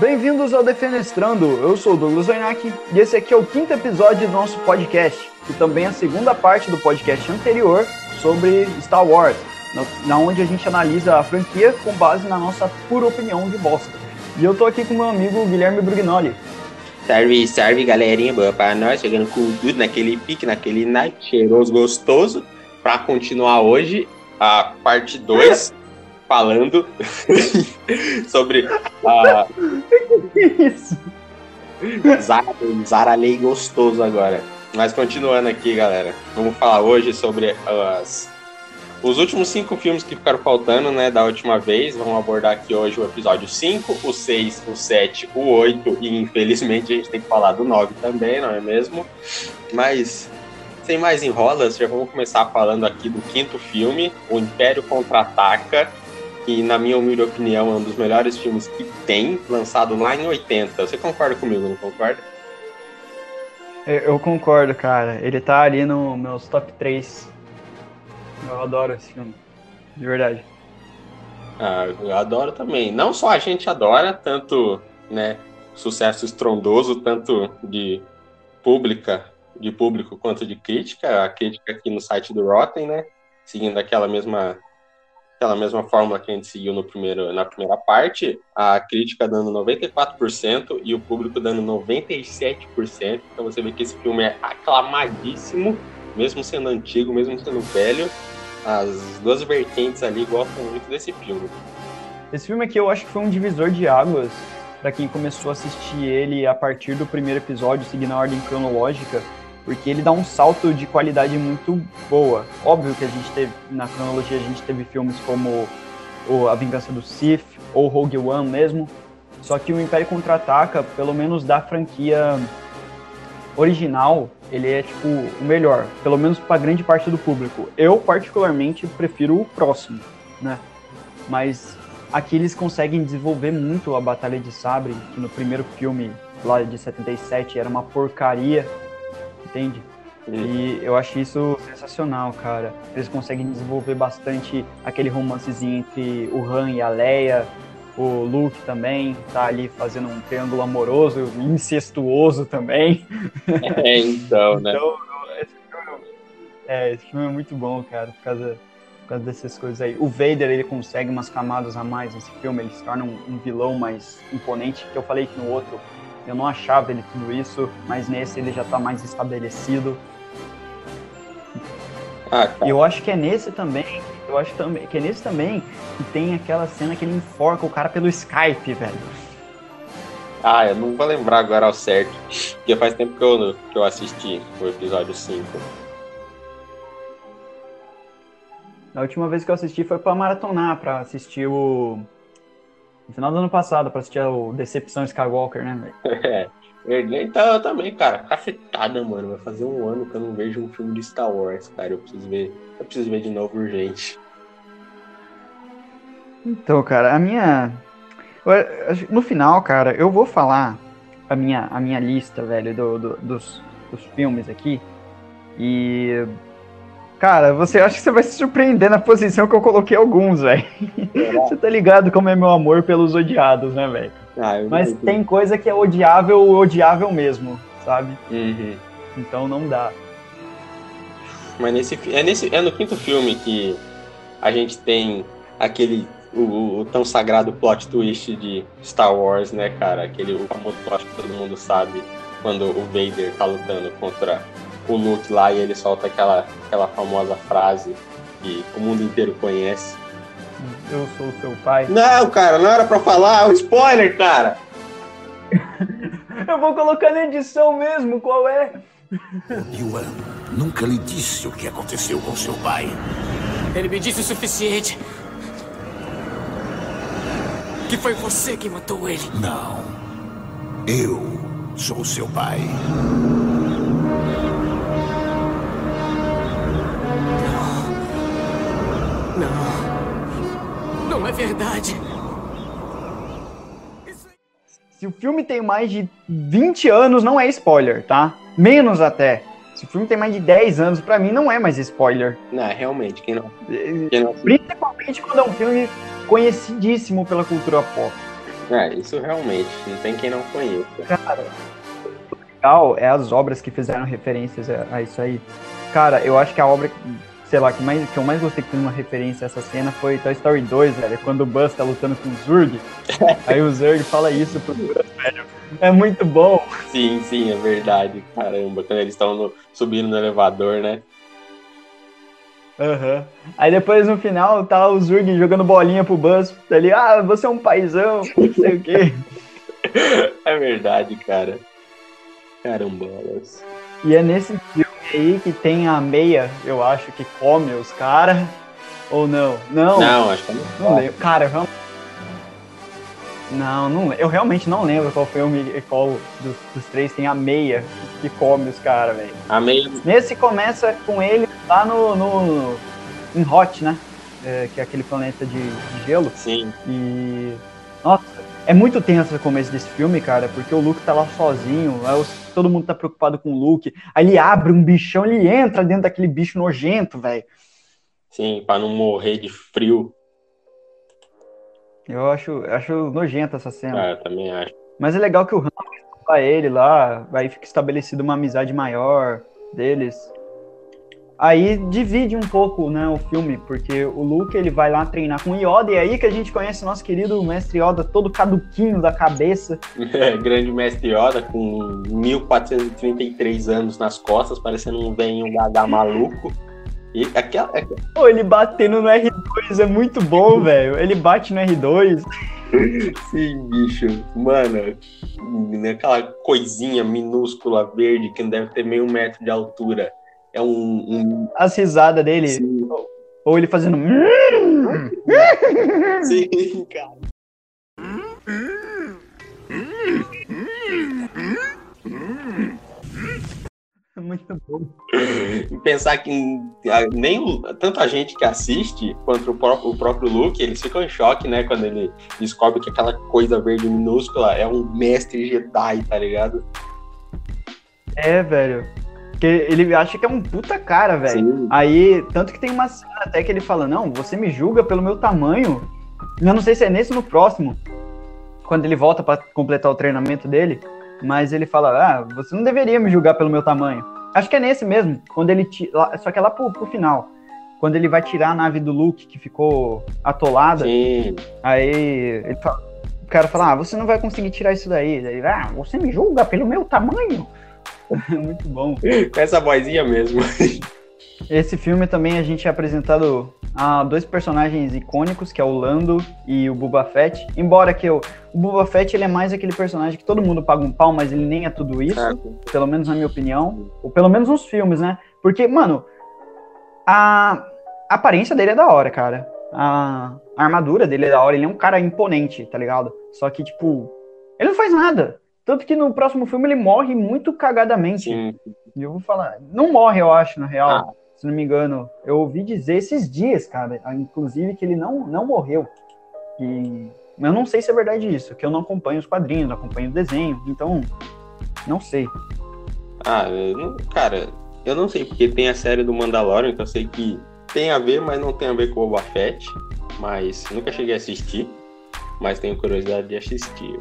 Bem-vindos ao Defenestrando. Eu sou o Douglas Wernack e esse aqui é o quinto episódio do nosso podcast, que também a segunda parte do podcast anterior sobre Star Wars, na onde a gente analisa a franquia com base na nossa pura opinião de bosta. E eu tô aqui com meu amigo Guilherme Brugnoli. Serve, serve, galerinha, boa para nós, chegando com tudo naquele pique, naquele night cheiroso, gostoso, para continuar hoje a parte 2 falando sobre a. Isso. Zara, Zaralei gostoso agora. Mas continuando aqui, galera. Vamos falar hoje sobre as, os últimos cinco filmes que ficaram faltando, né, da última vez. Vamos abordar aqui hoje o episódio 5, o 6, o 7, o 8 e infelizmente a gente tem que falar do 9 também, não é mesmo? Mas sem mais enrolas, já vamos começar falando aqui do quinto filme, O Império Contra-Ataca, que, na minha humilde opinião, é um dos melhores filmes que tem, lançado lá em 80. Você concorda comigo, não concorda? Eu concordo, cara. Ele tá ali no meus top 3. Eu adoro esse filme. De verdade. Ah, eu adoro também. Não só a gente adora, tanto, né, sucesso estrondoso, tanto de pública, de público quanto de crítica. A crítica aqui no site do Rotten, né, seguindo aquela mesma aquela mesma fórmula que a gente seguiu no primeiro, na primeira parte, a crítica dando 94% e o público dando 97%. Então você vê que esse filme é aclamadíssimo, mesmo sendo antigo, mesmo sendo velho. As duas vertentes ali gostam muito desse filme. Esse filme aqui eu acho que foi um divisor de águas para quem começou a assistir ele a partir do primeiro episódio, seguindo a ordem cronológica porque ele dá um salto de qualidade muito boa. Óbvio que a gente teve, na cronologia, a gente teve filmes como o A Vingança do Sith ou Rogue One mesmo, só que o Império Contra-Ataca, pelo menos da franquia original, ele é tipo o melhor, pelo menos para grande parte do público. Eu particularmente prefiro o próximo, né? Mas aqui eles conseguem desenvolver muito a Batalha de Sabre, que no primeiro filme lá de 77 era uma porcaria entende? E eu acho isso sensacional, cara. Eles conseguem desenvolver bastante aquele romancezinho entre o Han e a Leia, o Luke também tá ali fazendo um triângulo amoroso, incestuoso também. É, então, né? então, esse filme, é, esse filme é muito bom, cara, por causa, por causa dessas coisas aí. O Vader, ele consegue umas camadas a mais nesse filme, ele se torna um, um vilão mais imponente, que eu falei que no outro eu não achava ele tudo isso, mas nesse ele já está mais estabelecido. Ah, tá. E eu acho que é nesse também, eu acho também, que é nesse também que tem aquela cena que ele enforca o cara pelo Skype, velho. Ah, eu não vou lembrar agora ao certo, porque faz tempo que eu, que eu assisti o episódio 5. A última vez que eu assisti foi para maratonar, para assistir o no final do ano passado, pra assistir o Decepção Skywalker, né, velho? É. Então, eu também, cara, cafetada, mano. Vai fazer um ano que eu não vejo um filme de Star Wars, cara. Eu preciso ver. Eu preciso ver de novo urgente. Então, cara, a minha. No final, cara, eu vou falar a minha, a minha lista, velho, do, do dos, dos filmes aqui. E Cara, você acha que você vai se surpreender na posição que eu coloquei alguns, velho. Você tá ligado como é meu amor pelos odiados, né, velho? Ah, Mas tem coisa que é odiável, odiável mesmo, sabe? Uhum. Então não dá. Mas nesse, é, nesse, é no quinto filme que a gente tem aquele o, o, tão sagrado plot twist de Star Wars, né, cara? Aquele o famoso plot que todo mundo sabe quando o Vader tá lutando contra o Luke lá e ele solta aquela, aquela famosa frase que o mundo inteiro conhece. Eu sou seu pai. Não, cara, não era pra falar, é um spoiler, cara! Eu vou colocar na edição mesmo, qual é? Yuan nunca lhe disse o que aconteceu com seu pai. Ele me disse o suficiente. Que foi você que matou ele. Não. Eu sou seu pai. Verdade. Se o filme tem mais de 20 anos, não é spoiler, tá? Menos até. Se o filme tem mais de 10 anos, para mim não é mais spoiler. Não, realmente, quem não, quem não... Principalmente quando é um filme conhecidíssimo pela cultura pop. É, isso realmente, não tem quem não conheça. Cara, o legal é as obras que fizeram referências a, a isso aí. Cara, eu acho que a obra, sei lá, que, mais, que eu mais gostei que fez uma referência a essa cena foi Toy Story 2, velho, quando o Buzz tá lutando com o Zurg. aí o Zurg fala isso pro Buzz, velho. É muito bom. Sim, sim, é verdade. Caramba, quando eles estão subindo no elevador, né? Aham. Aí depois no final tá o Zurg jogando bolinha pro Buzz. Ali, ah, você é um paizão, não sei o quê. É verdade, cara. Carambolas. E é nesse filme aí que tem a meia, eu acho, que come os caras. Ou não? Não, Não, acho que não. não lembro. Cara, eu. Não, não, eu realmente não lembro qual filme e qual dos, dos três tem a meia que come os caras, velho. A meia. Nesse começa com ele lá no, no em Hot, né? É, que é aquele planeta de, de gelo. Sim. E. Nossa, é muito tenso o começo desse filme, cara, porque o Luke tá lá sozinho, todo mundo tá preocupado com o Luke. Aí ele abre um bichão, ele entra dentro daquele bicho nojento, velho. Sim, pra não morrer de frio. Eu acho, acho nojenta essa cena. Ah, eu também acho. Mas é legal que o Han vai ele lá, aí fica estabelecida uma amizade maior deles. Aí divide um pouco, né, o filme, porque o Luke ele vai lá treinar com o Yoda e é aí que a gente conhece o nosso querido mestre Yoda todo caduquinho da cabeça. Grande mestre Yoda com 1433 anos nas costas, parecendo um velho gaga maluco. E aquela. Pô, ele batendo no R2 é muito bom, velho. Ele bate no R2. Sim, bicho. Mano, aquela coisinha minúscula verde que não deve ter meio metro de altura. É um. um... As risadas dele, Sim, ou ele fazendo. sim, cara. É muito bom. E pensar que nem o- tanta gente que assiste quanto o próprio, o próprio Luke, eles ficam em choque, né? Quando ele descobre que aquela coisa verde minúscula é um mestre Jedi, tá ligado? É, velho. Porque ele acha que é um puta cara, velho. Aí, tanto que tem uma cena até que ele fala: Não, você me julga pelo meu tamanho. Eu não sei se é nesse ou no próximo. Quando ele volta pra completar o treinamento dele. Mas ele fala: Ah, você não deveria me julgar pelo meu tamanho. Acho que é nesse mesmo. Quando ele. Só que é lá pro, pro final. Quando ele vai tirar a nave do Luke, que ficou atolada. Sim. Aí ele fala- o cara fala: Ah, você não vai conseguir tirar isso daí. Ele, ah, você me julga pelo meu tamanho. Muito bom. Com essa vozinha mesmo. Esse filme também a gente é apresentado a dois personagens icônicos, que é o Lando e o Boba Fett. Embora que o, o Boba Fett ele é mais aquele personagem que todo mundo paga um pau, mas ele nem é tudo isso, Certo. pelo menos na minha opinião. Ou pelo menos nos filmes, né? Porque, mano, a, a aparência dele é da hora, cara. A, a armadura dele é da hora, ele é um cara imponente, tá ligado? Só que, tipo, ele não faz nada. Tanto que no próximo filme ele morre muito cagadamente. Sim. Eu vou falar, não morre, eu acho, na real. Ah. Se não me engano. Eu ouvi dizer esses dias, cara, inclusive, que ele não, não morreu. E eu não sei se é verdade isso, que eu não acompanho os quadrinhos, não acompanho o desenho, então não sei. Ah, eu não- cara, eu não sei porque tem a série do Mandalorian, então eu sei que tem a ver, mas não tem a ver com o Boba Fett. Mas nunca cheguei a assistir. Mas tenho curiosidade de assistir.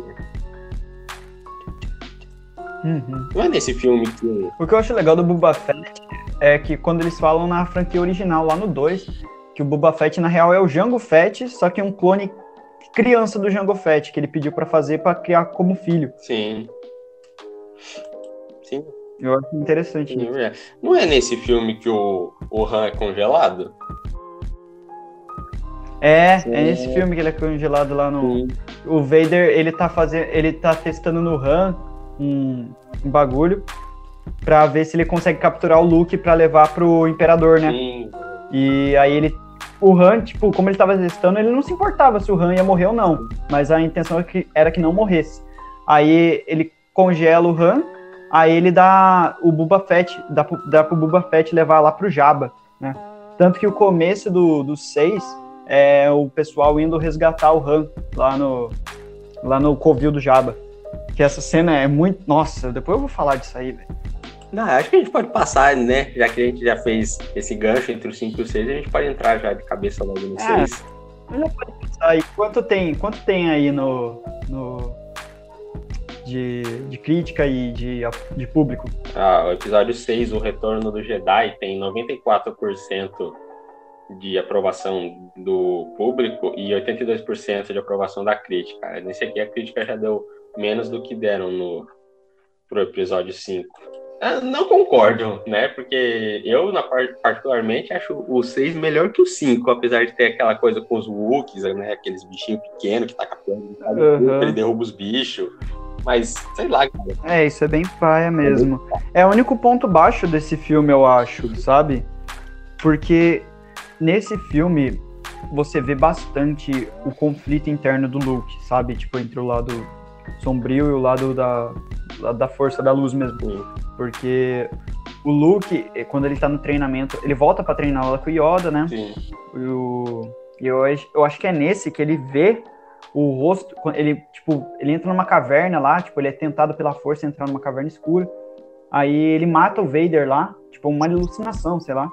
Uhum. Não é nesse filme que. O que eu acho legal do Boba Fett é que quando eles falam na franquia original, lá no 2, que o Boba Fett na real é o Jango Fett, só que um clone criança do Jango Fett, que ele pediu pra fazer pra criar como filho. Sim. Sim, Eu acho interessante sim, é. Não é nesse filme que o, o Han é congelado? É, Sim. é nesse filme que ele é congelado lá no. Sim. O Vader, ele tá fazendo. Ele tá testando no Han um, um bagulho pra ver se ele consegue capturar o Luke pra levar pro Imperador, né? Sim. E aí ele. O Han, tipo, como ele tava testando, ele não se importava se o Han ia morrer ou não. Mas a intenção era que, era que não morresse. Aí ele congela o Han, aí ele dá o Boba Fett, dá, pro- dá pro Boba Fett levar lá pro Jabba, né? Tanto que o começo do, do 6 é o pessoal indo resgatar o Han lá no, lá no covil do Jabba. Que essa cena é muito. Nossa, depois eu vou falar disso aí, velho. Não, acho que a gente pode passar, né? Já que a gente já fez esse gancho entre o 5 e o 6, a gente pode entrar já de cabeça logo no É. 6. Já pode pensar aí, quanto tem, quanto tem aí no, no de, de crítica e de, de público? Ah, o episódio 6, O Retorno do Jedi, tem 94% de aprovação do público e 82% de aprovação da crítica. Nesse aqui a crítica já deu menos do que deram no pro episódio 5. Ah, não concordo, né? Porque eu, na particularmente, acho o 6 melhor que o 5, apesar de ter aquela coisa com os Wookiees, né? Aqueles bichinhos pequenos que tá capando, uhum. ele derruba os bichos. Mas, sei lá, cara. É, isso é bem paia mesmo. É o único ponto baixo desse filme, eu acho, sabe? Porque nesse filme você vê bastante o conflito interno do Luke, sabe? Tipo, entre o lado sombrio e o lado da, da força da luz mesmo. Porque o Luke, eh, quando ele tá no treinamento, ele volta para treinar lá com o Yoda, né? Sim. E o, eu, eu acho que é nesse que ele vê o rosto, ele, tipo, ele entra numa caverna lá, tipo, ele é tentado pela força entrar numa caverna escura. Aí ele mata o Vader lá, tipo, uma alucinação, sei lá.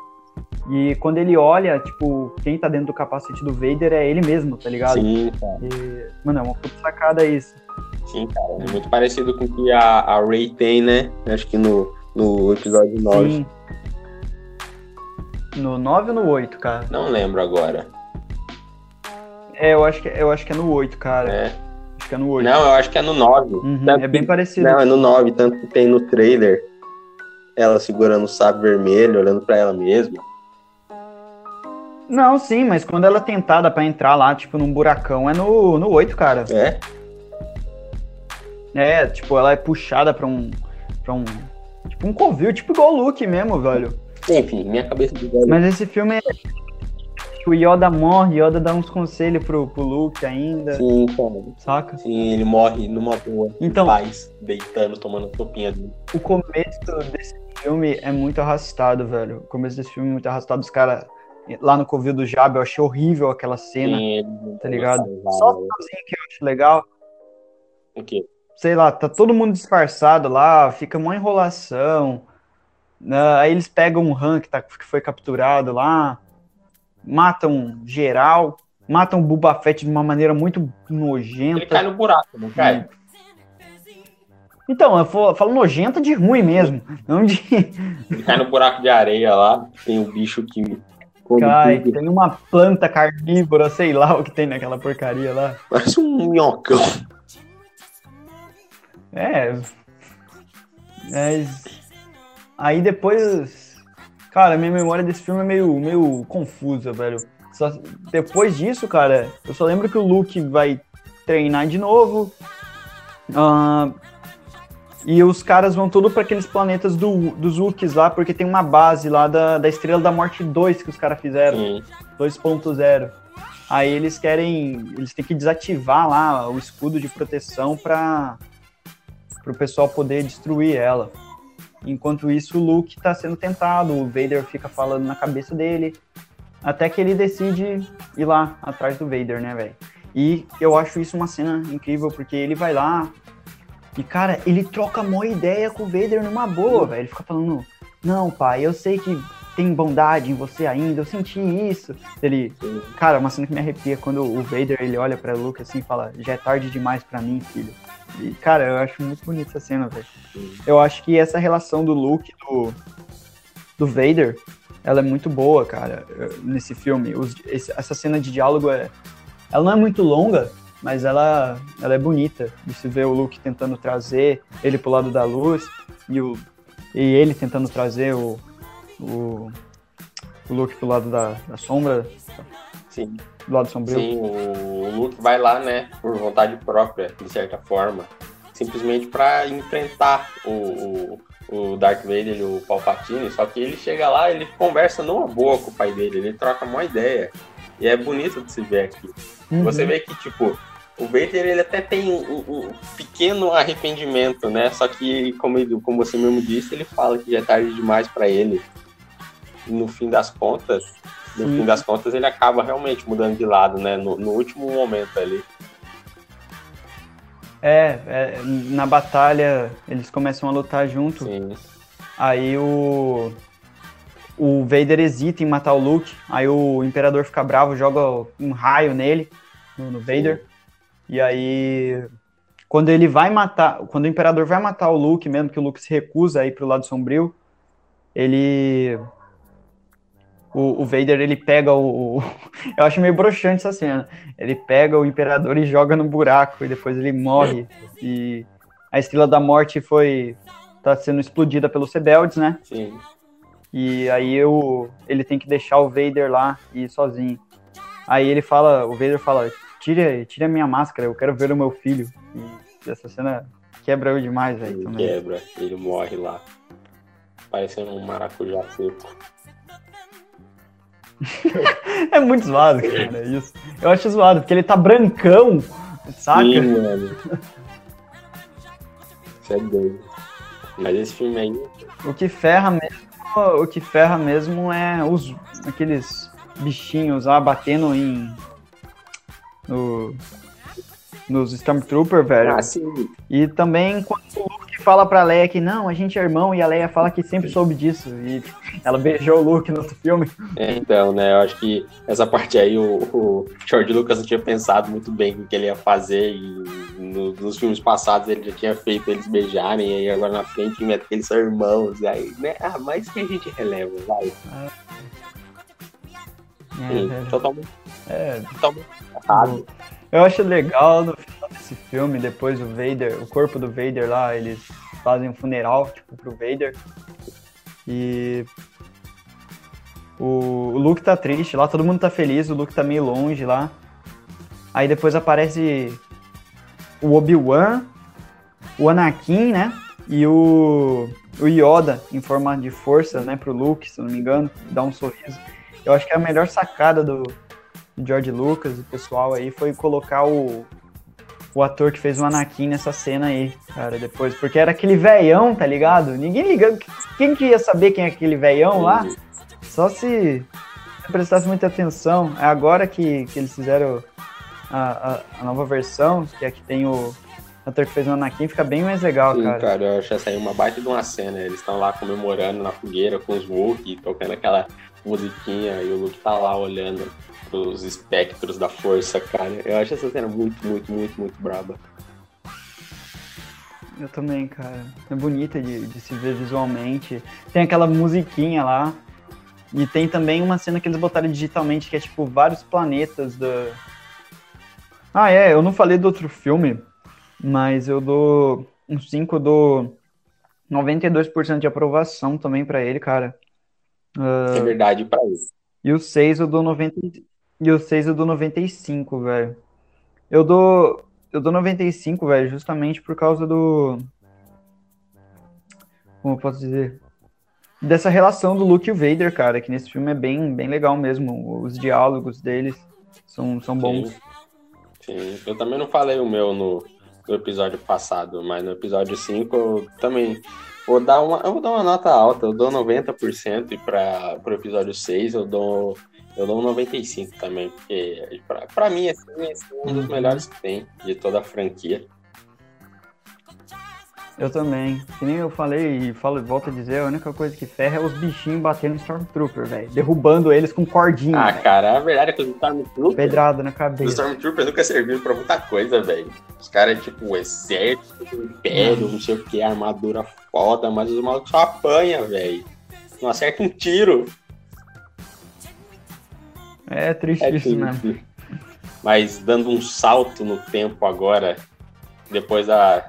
E quando ele olha, tipo, quem tá dentro do capacete do Vader é ele mesmo, tá ligado? Sim, cara. E, mano, é uma puta sacada isso. Sim, cara. É muito parecido com o que a, a Ray tem, né? Acho que no, no episódio 9. Sim. No 9 ou no 8, cara? Não lembro agora. É, eu acho que, eu acho que é no 8, cara. É. Acho que é no 8. Não, eu acho que é no 9. Uhum, é bem parecido. Não, é no 9, tanto que tem no trailer ela segurando o sábio vermelho, olhando para ela mesma. Não, sim, mas quando ela é tentada para entrar lá, tipo, num buracão, é no, no 8, cara. É? É, tipo, ela é puxada pra um. pra um. Tipo, um covil, tipo igual o Luke mesmo, velho. Enfim, minha cabeça de velho. Mas esse filme é. O Yoda morre, Yoda dá uns conselhos pro, pro Luke ainda. Sim, cara. Saca? Sim, ele morre numa boa. Então, paz, deitando, tomando sopinha dele. O começo desse filme é muito arrastado, velho. O começo desse filme é muito arrastado. Os caras lá no Covil do Jab, eu achei horrível aquela cena. Sim, tá ligado? Só o que eu acho legal. O quê? Sei lá, tá todo mundo disfarçado lá, fica uma enrolação. Né? Aí eles pegam um Han que, tá, que foi capturado lá, matam geral, matam o Boba Fett de uma maneira muito nojenta. Ele cai no buraco, não cai? Então, eu falo nojenta de ruim mesmo, não de... Ele cai no buraco de areia lá, tem um bicho que... Cai, tudo. tem uma planta carnívora, sei lá o que tem naquela porcaria lá. Parece um minhocão. É. Mas. Aí depois. Cara, minha memória desse filme é meio, meio confusa, velho. Só, depois disso, cara, eu só lembro que o Luke vai treinar de novo. Uh, e os caras vão tudo para aqueles planetas do, dos Wookiees lá, porque tem uma base lá da, da Estrela da Morte 2 que os caras fizeram. 2.0. Aí eles querem. Eles têm que desativar lá o escudo de proteção pra para o pessoal poder destruir ela. Enquanto isso, o Luke está sendo tentado, o Vader fica falando na cabeça dele, até que ele decide ir lá atrás do Vader, né, velho? E eu acho isso uma cena incrível, porque ele vai lá e, cara, ele troca uma ideia com o Vader numa boa, velho. Ele fica falando, não, pai, eu sei que tem bondade em você ainda, eu senti isso. Ele, cara, uma cena que me arrepia quando o Vader ele olha para Luke assim e fala, já é tarde demais para mim, filho. E, cara, eu acho muito bonita essa cena, velho. Eu acho que essa relação do Luke do, do Vader, ela é muito boa, cara, nesse filme. Os, esse, essa cena de diálogo é. Ela não é muito longa, mas ela, ela é bonita. De se ver o Luke tentando trazer ele pro lado da luz e, o, e ele tentando trazer o, o, o Luke pro lado da, da sombra. Sim do lado sombrio. Sim, o Luke vai lá, né, por vontade própria, de certa forma, simplesmente para enfrentar o, o, o Darth Vader e o Palpatine, só que ele chega lá, ele conversa numa boa com o pai dele, ele troca uma ideia. E é bonito de se ver aqui. Uhum. Você vê que, tipo, o Vader ele até tem um, um, pequeno arrependimento, né? Só que, como, ele, como você mesmo disse, ele fala que já é tarde demais para ele. E no fim das contas, no Sim. fim das contas, ele acaba realmente mudando de lado, né? No, no último momento ali. É, é, na batalha eles começam a lutar junto. Sim. Aí o. o Vader hesita em matar o Luke, aí o Imperador fica bravo, joga um raio nele, no, no Vader, e aí quando ele vai matar, quando o Imperador vai matar o Luke, mesmo que o Luke se recusa a ir pro lado sombrio, ele o, o Vader ele pega o, o, Eu acho meio broxante essa cena. Ele pega o Imperador e joga no buraco e depois ele morre. E a Estrela da Morte foi. tá sendo explodida pelos rebeldes, né? Sim. E aí o, ele tem que deixar o Vader lá e ir sozinho. Aí ele fala, o Vader fala, tire, tire a minha máscara, eu quero ver o meu filho. E essa cena quebra eu demais, velho. Quebra, ele morre lá. Parecendo um maracujá seco. é muito zoado, cara, isso. Eu acho zoado, porque ele tá brancão, saca? Sim, mano. Isso é doido. Mas esse filme aí. O que ferra mesmo. O que ferra mesmo é os aqueles bichinhos lá batendo em. No, nos Stormtrooper, velho. Ah, sim. E também quando fala pra Leia que não, a gente é irmão, e a Leia fala que sempre soube disso. E ela beijou o Luke no outro filme. É, então, né? Eu acho que essa parte aí o, o George Lucas não tinha pensado muito bem o que ele ia fazer. E no, nos filmes passados ele já tinha feito eles beijarem, e aí agora na frente mete que eles são irmãos. E aí, né? Ah, mas que a gente releva, vai. É, Sim, velho. totalmente, É, totalmente errado. Eu acho legal no final desse filme, depois o Vader, o corpo do Vader lá, eles fazem um funeral, tipo, pro Vader. E o, Luke tá triste lá, todo mundo tá feliz, o Luke tá meio longe lá. Aí depois aparece o Obi-Wan, o Anakin, né? E o, o Yoda em forma de força, né, pro Luke, se não me engano, dá um sorriso. Eu acho que a melhor sacada do, do George Lucas o pessoal aí foi colocar o, o ator que fez o Anakin nessa cena aí, cara, depois. Porque era aquele veião, tá ligado? Ninguém ligando. Quem que ia saber quem é aquele veião lá? Só se prestasse muita atenção. É agora que, que eles fizeram a, a, a nova versão, que é que tem o ator que fez o Anakin, fica bem mais legal, Sim, cara. cara, eu acho essa aí uma baita de uma cena. Eles estão lá comemorando na fogueira com os Wookiee, tocando aquela musiquinha, e o Luke tá lá olhando pros espectros da força, cara. Eu acho essa cena muito, muito, muito, muito braba. Eu também, cara. É bonita de, de se ver visualmente. Tem aquela musiquinha lá. E tem também uma cena que eles botaram digitalmente, que é tipo vários planetas da. Ah, é, eu não falei do outro filme, mas eu dou um 5, eu dou 92% de aprovação também pra ele, cara. É verdade pra isso. E o 6 eu dou 90 e o 6 eu dou 95, velho. Eu dou eu dou 95, velho, justamente por causa do como eu posso dizer? Dessa relação do Luke e o Vader, cara, que nesse filme é bem bem legal mesmo, os diálogos deles são são bons. Sim. Sim. Eu também não falei o meu no, no episódio passado, mas no episódio 5 eu também vou dar uma, eu vou dar uma nota alta, eu dou 90% e para o episódio 6 eu dou eu dou um 95 também, porque pra, pra mim assim, esse é um dos Uhum. melhores que tem de toda a franquia. Eu também. Que nem eu falei e falo e volto a dizer, a única coisa que ferra é os bichinhos batendo em Stormtrooper, velho, derrubando eles com cordinha, Ah, velho. cara, a verdade é que os Stormtroopers, pedrada na os cabeça. Stormtroopers nunca serviram pra muita coisa, velho. Os caras, tipo, o exército, o império, não sei o que, armadura foda, mas os malucos só apanham, velho. Não acerta um tiro. É triste É isso, né? triste. Mas dando um salto no tempo agora, depois da,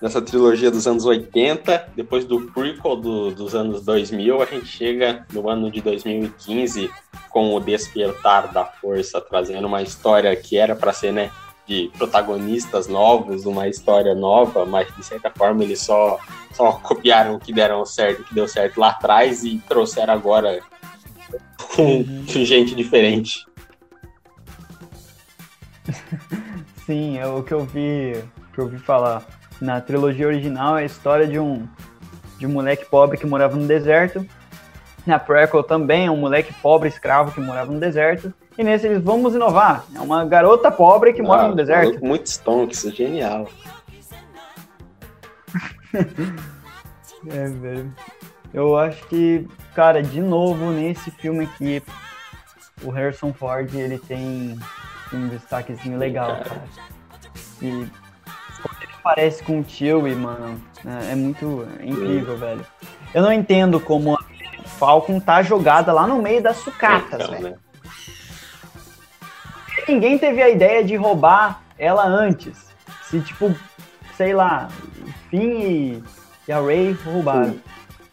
dessa trilogia dos anos 80, depois do prequel do- dos anos 2000, a gente chega no ano de 2015 com o Despertar da Força, trazendo uma história que era para ser, né, de protagonistas novos, uma história nova, mas de certa forma eles só, só copiaram o que deram certo, o que deu certo lá atrás e trouxeram agora com com gente diferente. Sim, é o que eu vi, que eu vi falar. Na trilogia original é a história de um de um moleque pobre que morava no deserto. Na prequel também é um moleque pobre escravo que morava no deserto. E nesse eles vamos inovar. É uma garota pobre que mora Ah, no deserto. Muito stonks, genial. É, velho. Eu acho que, cara, de novo, nesse filme aqui, o Harrison Ford, ele tem um destaquezinho legal, cara. E quando ele parece com o Chewie, mano, é, é muito incrível, velho. Eu não entendo como a Falcon tá jogada lá no meio das sucatas, Então, velho. né? Ninguém teve a ideia de roubar ela antes. Se, tipo, sei lá, Finn e, e a Ray roubaram.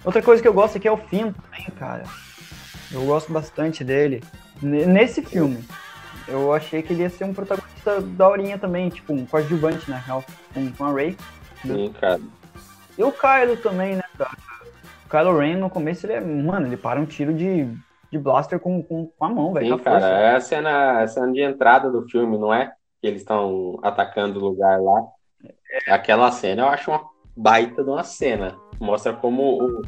Outra coisa que eu gosto aqui é o Finn também, cara. Eu gosto bastante dele. Nesse filme, eu achei que ele ia ser um protagonista daorinha também, tipo, um coadjuvante, na real, com, com a Ray. Sim, cara. E o Kylo também, né, cara? O Kylo Ren, no começo, ele é. Mano, ele para um tiro de, de blaster com, com, com a mão, velho. Sim, Com a força. cara. É a cena, a cena de entrada do filme, não é? Que eles estão atacando o lugar lá. Aquela cena eu acho uma baita de uma cena. Mostra como o.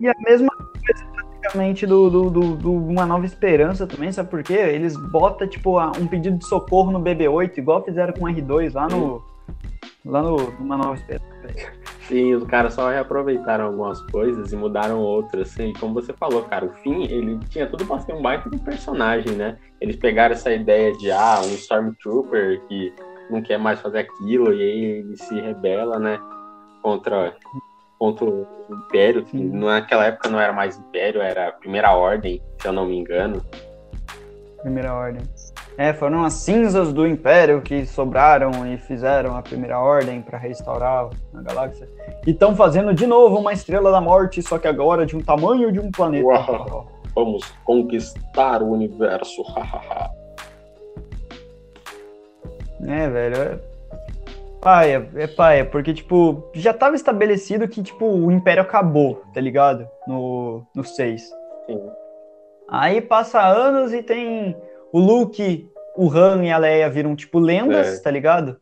E a mesma coisa praticamente do, do, do, do Uma Nova Esperança também, sabe por quê? Eles botam, tipo, um pedido de socorro no BB-8, igual fizeram com o R2 lá no. Lá no Uma Nova Esperança. Sim, os caras só reaproveitaram algumas coisas e mudaram outras. Assim, como você falou, cara, o Finn, ele tinha tudo pra ser um baita de personagem, né? Eles pegaram essa ideia de, ah, um Stormtrooper que não quer mais fazer aquilo, e aí ele se rebela, né? Contra, contra o Império, que naquela época não era mais Império, era a Primeira Ordem, se eu não me engano. Primeira Ordem. É, foram as cinzas do Império que sobraram e fizeram a Primeira Ordem pra restaurar a galáxia. E estão fazendo de novo uma Estrela da Morte, só que agora de um tamanho de um planeta. Uau. Vamos conquistar o universo. É, velho. É paia, é paia, porque, tipo, já tava estabelecido que, tipo, o Império acabou, tá ligado? No, no 6. Sim. Aí passa anos e tem o Luke, o Han e a Leia viram, tipo, lendas, É. tá ligado?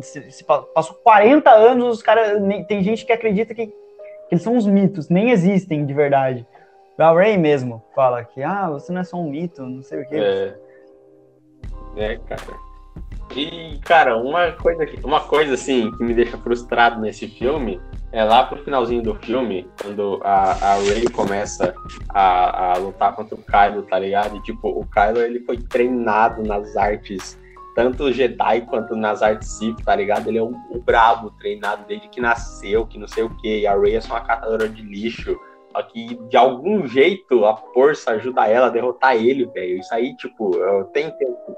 Se, se pa- passou 40 anos, os caras. Tem gente que acredita que, que eles são uns mitos, nem existem de verdade. A Ray mesmo fala que, ah, você não é só um mito, não sei o quê. É. É, cara. E, cara, uma coisa, que- uma coisa assim que me deixa frustrado nesse filme é lá pro finalzinho do filme, quando a, a Rey começa a, a lutar contra o Kylo, tá ligado? E, tipo, o Kylo ele foi treinado nas artes, tanto Jedi quanto nas artes Sith, tá ligado? Ele é um, um brabo treinado desde que nasceu, que não sei o que. E a Rey é só uma catadora de lixo. Só que de algum jeito a força ajuda ela a derrotar ele, velho. Isso aí, tipo, eu tenho tempo.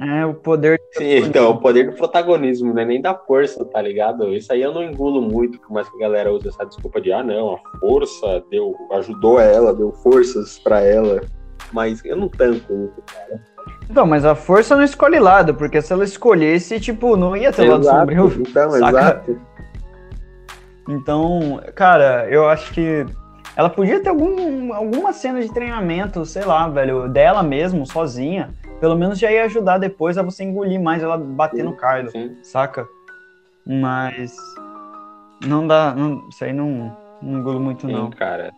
É, o poder. Sim, então, o poder do protagonismo, né? Nem da força, tá ligado? Isso aí eu não engulo muito, por mais que a galera use essa desculpa de, ah, não, a força deu, ajudou ela, deu forças pra ela. Mas eu não tanco isso. Então, mas a força não escolhe lado, porque se ela escolhesse, tipo, não ia ter lado sombrio. Então, saca? exato. Então, cara, eu acho que ela podia ter algum, alguma cena de treinamento, sei lá, velho, dela mesmo, sozinha. Pelo menos já ia ajudar depois a você engolir mais ela bater no Kylo, Sim. saca? Mas. Não dá. Não, isso aí não, não engulo muito, Sim, não. cara.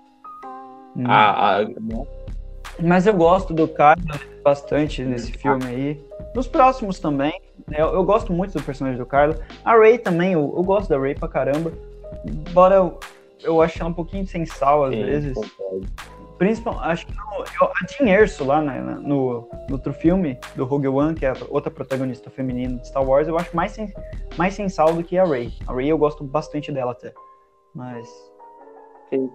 Não. Ah, ah, Mas eu gosto do Kylo bastante nesse filme aí. Nos próximos também. né? Eu, eu gosto muito do personagem do Kylo. A Rey também, eu, eu gosto da Rey pra caramba. Embora eu, eu ache ela um pouquinho sem sal às sim, vezes. concordo. Principalmente, acho que no, eu, a Jean Erso lá né, na- no, no outro filme do Rogue One, que é a outra protagonista feminina de Star Wars, eu acho mais sem, mais sem sal do que a Rey. A Rey eu gosto bastante dela até. Mas. Sim.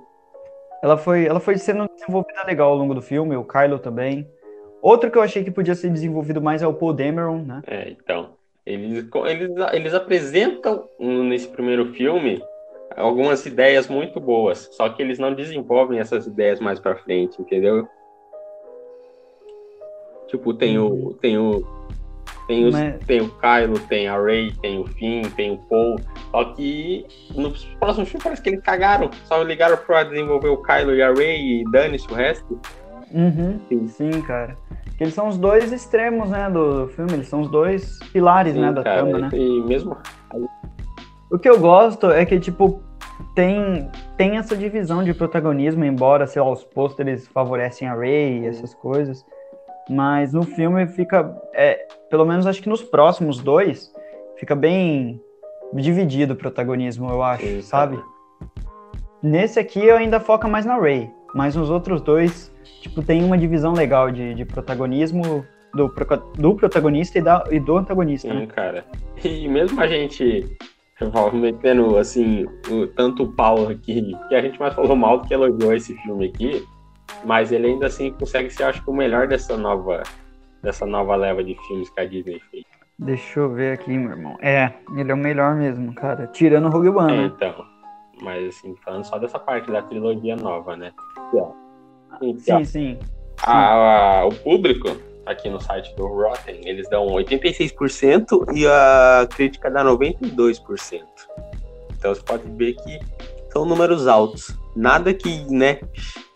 Ela foi, ela foi sendo desenvolvida legal ao longo do filme, o Kylo também. Outro que eu achei que podia ser desenvolvido mais é o Paul Dameron, né? É, então. Eles, eles, eles apresentam nesse primeiro filme algumas ideias muito boas, só que eles não desenvolvem essas ideias mais pra frente, entendeu? Tipo, tem o. Tem o. Tem, os, Mas- tem o Kylo, tem a Rey, tem o Finn, tem o Paul. Só que nos próximos filmes parece que eles cagaram. Só ligaram pra desenvolver o Kylo e a Rey e dane-se o resto. Uhum, Sim. sim, cara. Eles são os dois extremos, né, do filme. Eles são os dois pilares, né, Sim, da cara, trama, né? E mesmo. O que eu gosto é que, tipo, tem, tem essa divisão de protagonismo, embora, sei lá, os pôsteres favorecem a Rey e essas coisas. Mas no filme fica, é, pelo menos acho que nos próximos dois, fica bem dividido o protagonismo, eu acho, Sim, sabe? nesse aqui eu ainda foca mais na Ray, mas nos outros dois, tipo, tem uma divisão legal de, de protagonismo do, do protagonista e, da, e do antagonista, Sim, né? cara. E mesmo a gente metendo, assim, o, tanto o Paulo aqui, que a gente mais falou mal do que elogiou esse filme aqui, mas ele ainda assim consegue ser, acho que, o melhor dessa nova, dessa nova leva de filmes que a Disney fez. Deixa eu ver aqui, meu irmão. É, ele é o melhor mesmo, cara. Tirando o Rogue One, É, né? então. Mas assim, falando só dessa parte da trilogia nova, né? Aqui, ó. Sim, sim. A- a- o público, aqui no site do Rotten, eles dão 86% e a crítica dá 92%. Então você pode ver que são números altos. Nada que, né,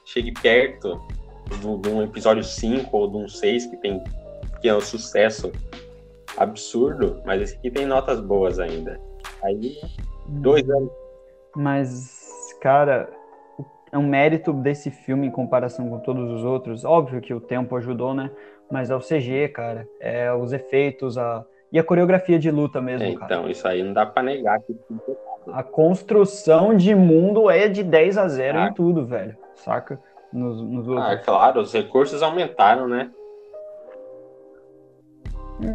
chegue perto de um episódio 5 ou de um 6 que tem que é um sucesso absurdo, mas esse aqui tem notas boas ainda. Aí, dois anos. Mas, cara, é um mérito desse filme em comparação com todos os outros. Óbvio que o tempo ajudou, né? Mas é o CG, cara. É os efeitos, a... e a coreografia de luta mesmo, É, cara. então, isso aí não dá pra negar que A construção de mundo é de 10 a 0 Ah. em tudo, velho. Saca? Nos, nos Ah, outros. claro, os recursos aumentaram, né?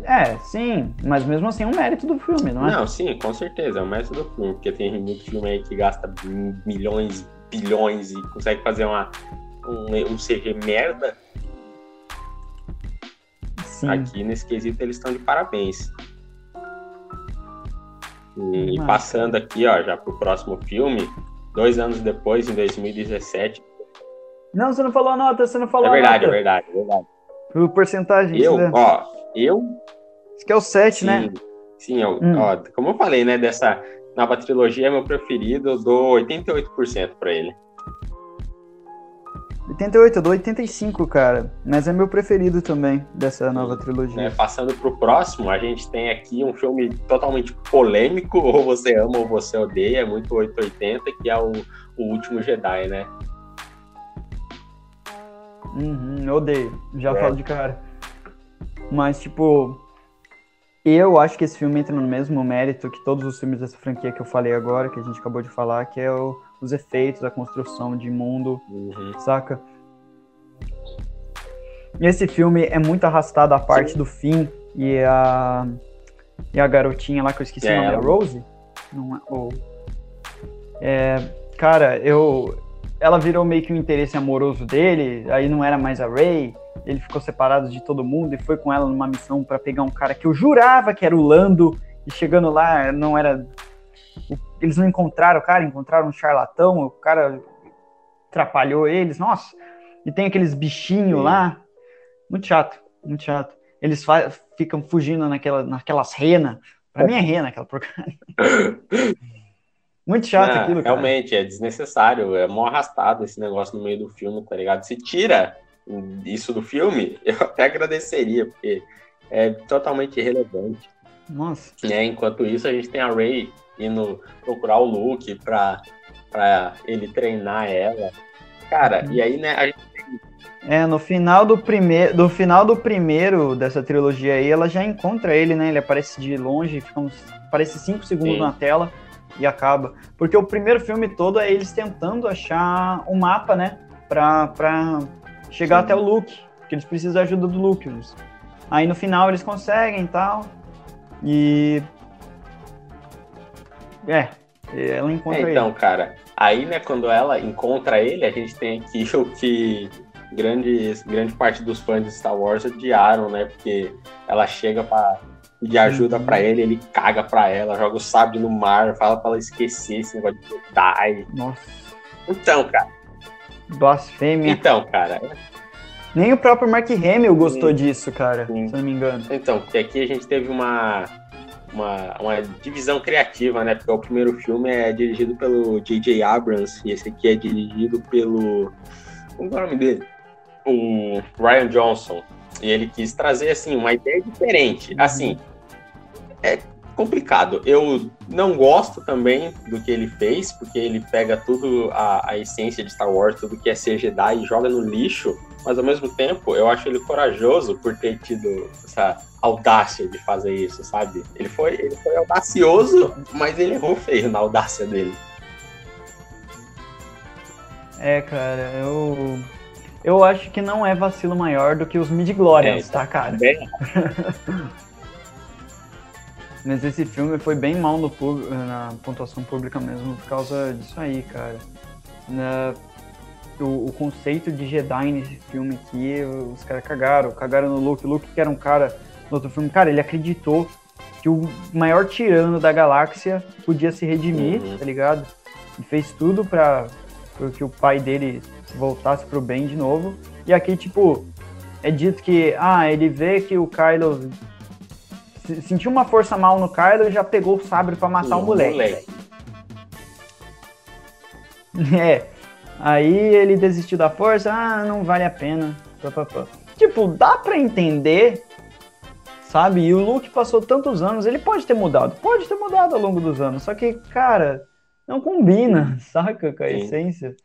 É, sim. Mas mesmo assim é um mérito do filme, não é? Não, sim, com certeza, é o mestre do filme, porque tem muito filme aí que gasta milhões, bilhões e consegue fazer uma, um, um CG merda. Sim. Aqui nesse quesito eles estão de parabéns. E passando aqui, ó, já pro próximo filme, dois anos depois, em 2017. Não, você não falou a nota, você não falou É verdade, a é nota. verdade, é verdade. O porcentagem, Eu, né? ó, eu Isso que é o 7, Sim, né? sim eu, Hum. ó, como eu falei, né, dessa nova trilogia é meu preferido, eu dou 88% pra ele. 88, eu dou 85, cara. Mas é meu preferido também dessa nova trilogia. Passando pro próximo, a gente tem aqui um filme totalmente polêmico, ou você ama ou você odeia, é muito 880, que é o, o Último Jedi, né? Uhum, eu odeio. Já É. falo de cara. Mas, tipo, eu acho que esse filme entra no mesmo mérito que todos os filmes dessa franquia que eu falei agora, que a gente acabou de falar, que é o- os efeitos, a construção de mundo, Uhum. saca? E esse filme é muito arrastado a parte do fim e a e a garotinha lá que eu esqueci É, o nome, a Rose? Não é, ou é, cara, eu ela virou meio que um interesse amoroso dele, aí não era mais a Ray, ele ficou separado de todo mundo e foi com ela numa missão pra pegar um cara que eu jurava que era o Lando e chegando lá não era o- eles não encontraram o cara, encontraram um charlatão, o cara atrapalhou eles, nossa. E tem aqueles bichinhos Sim. lá. Muito chato, muito chato. Eles ficam fugindo naquela, naquelas renas. Pra mim é rena aquela porcaria. Muito chato Ah, aquilo, cara. realmente, é desnecessário, é mó arrastado esse negócio no meio do filme, tá ligado? Se tira isso do filme, eu até agradeceria, porque é totalmente irrelevante. Nossa. né? Enquanto isso, a gente tem a Ray indo procurar o Luke pra, pra ele treinar ela. Cara, e aí, né, a gente É, no final do primeiro, do final do primeiro dessa trilogia aí, ela já encontra ele, né? Ele aparece de longe, fica uns, aparece 5 segundos Sim. na tela e acaba. Porque o primeiro filme todo é eles tentando achar um mapa, né? Pra, pra chegar Sim. até o Luke. Porque eles precisam da ajuda do Luke. Aí no final eles conseguem e tal. E. É, ela encontra É, então, ele. cara, aí, né, quando ela encontra ele, a gente tem aqui o que grande, grande parte dos fãs de Star Wars odiaram, né? Porque ela chega pra pedir ajuda Uhum. pra ele, ele caga pra ela, joga o sábio no mar, fala pra ela esquecer esse negócio de Jedi. Nossa, Então, cara, blasfêmia. então, cara, Nem o próprio Mark Hamill gostou Sim. disso, cara, Sim. se não me engano. Então, porque aqui a gente teve uma, uma, uma divisão criativa, né? Porque o primeiro filme é dirigido pelo J.J. Abrams e esse aqui é dirigido pelo. Como é o nome dele? O Ryan Johnson. E ele quis trazer, assim, uma ideia diferente. Assim, é complicado. Eu não gosto também do que ele fez, porque ele pega tudo, a, a essência de Star Wars, tudo que é ser Jedi e joga no lixo, mas ao mesmo tempo eu acho ele corajoso por ter tido essa audácia de fazer isso, sabe? Ele foi, ele foi audacioso, mas ele errou feio na audácia dele. É, cara, eu. Eu acho que não é vacilo maior do que os mid-glorians, É, tá, cara? Bem, Mas esse filme foi bem mal no na pontuação pública mesmo por causa disso aí, cara. Na- o, o conceito de Jedi nesse filme aqui, os caras cagaram. Cagaram no Luke. O Luke, que era um cara no outro filme, cara, ele acreditou que o maior tirano da galáxia podia se redimir, Uhum. tá ligado? E fez tudo pra, pra que o pai dele voltasse pro bem de novo. E aqui, tipo, é dito que, ah, ele vê que o Kylo se- sentiu uma força mal no Kylo e já pegou o sabre pra matar o moleque. É. Aí ele desistiu da força, ah, não vale a pena. pá, pá, pá. Tipo, dá pra entender, sabe? E o Luke passou tantos anos, ele pode ter mudado, pode ter mudado ao longo dos anos, só que, cara, não combina, saca? Com a Sim. essência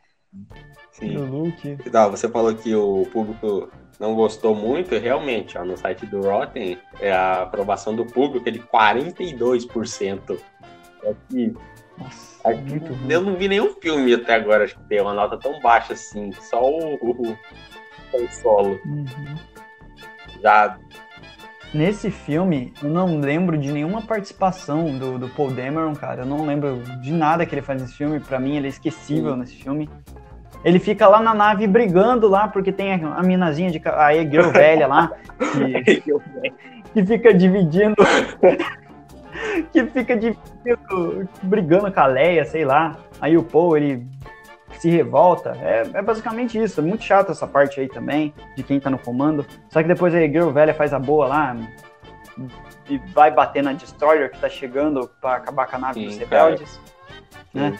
Sim. do Luke. Tá, você falou que o público não gostou muito, realmente, ó, no site do Rotten, é a aprovação do público é de 42%. Aqui, Nossa, aqui eu não vi nenhum filme até agora acho que tem uma nota tão baixa assim, só o, o, o solo. Uhum. Já Nesse filme, eu não lembro de nenhuma participação do, do Paul Dameron, cara. Eu não lembro de nada que ele faz nesse filme. Pra mim, ele é esquecível Sim. nesse filme. Ele fica lá na nave brigando lá, porque tem a, a minazinha de. A girl velha lá, que, que fica dividindo. que fica dividindo. brigando com a Leia, sei lá. Aí o Paul, ele se revolta. É, é basicamente isso. É muito chato essa parte aí também, de quem tá no comando. Só que depois a Girl velha faz a boa lá e vai bater na Destroyer que tá chegando pra acabar com a nave Sim, dos cara. rebeldes. Né?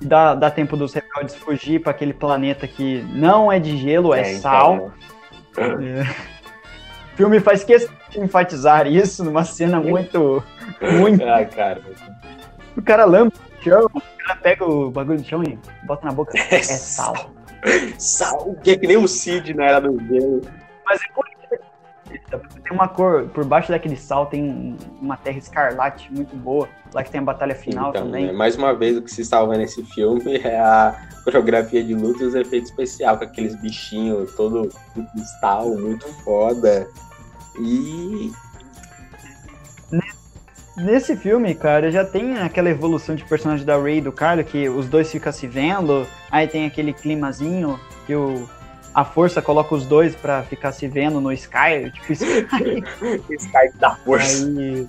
Dá, dá tempo dos rebeldes fugir pra aquele planeta que não é de gelo, é, então, sal. É. O filme faz questão de enfatizar isso numa cena muito. muito. Ah, cara. O cara lambe o chão, o cara pega o bagulho do chão e bota na boca. É sal. Sal, que é que nem o Cid na era do gelo. Mas é. Tem uma cor, por baixo daquele sal tem uma terra escarlate muito boa. Lá que tem a batalha final então, também. né, mais uma vez, o que se salva nesse filme é a coreografia de luta e os efeitos especiais, com aqueles bichinhos todo cristal, muito foda. E Nesse filme, cara, já tem aquela evolução de personagem da Ray e do Kylo, que os dois ficam se vendo, aí tem aquele climazinho que o, a força coloca os dois pra ficar se vendo no Sky, tipo Sky. Skype da força. Aí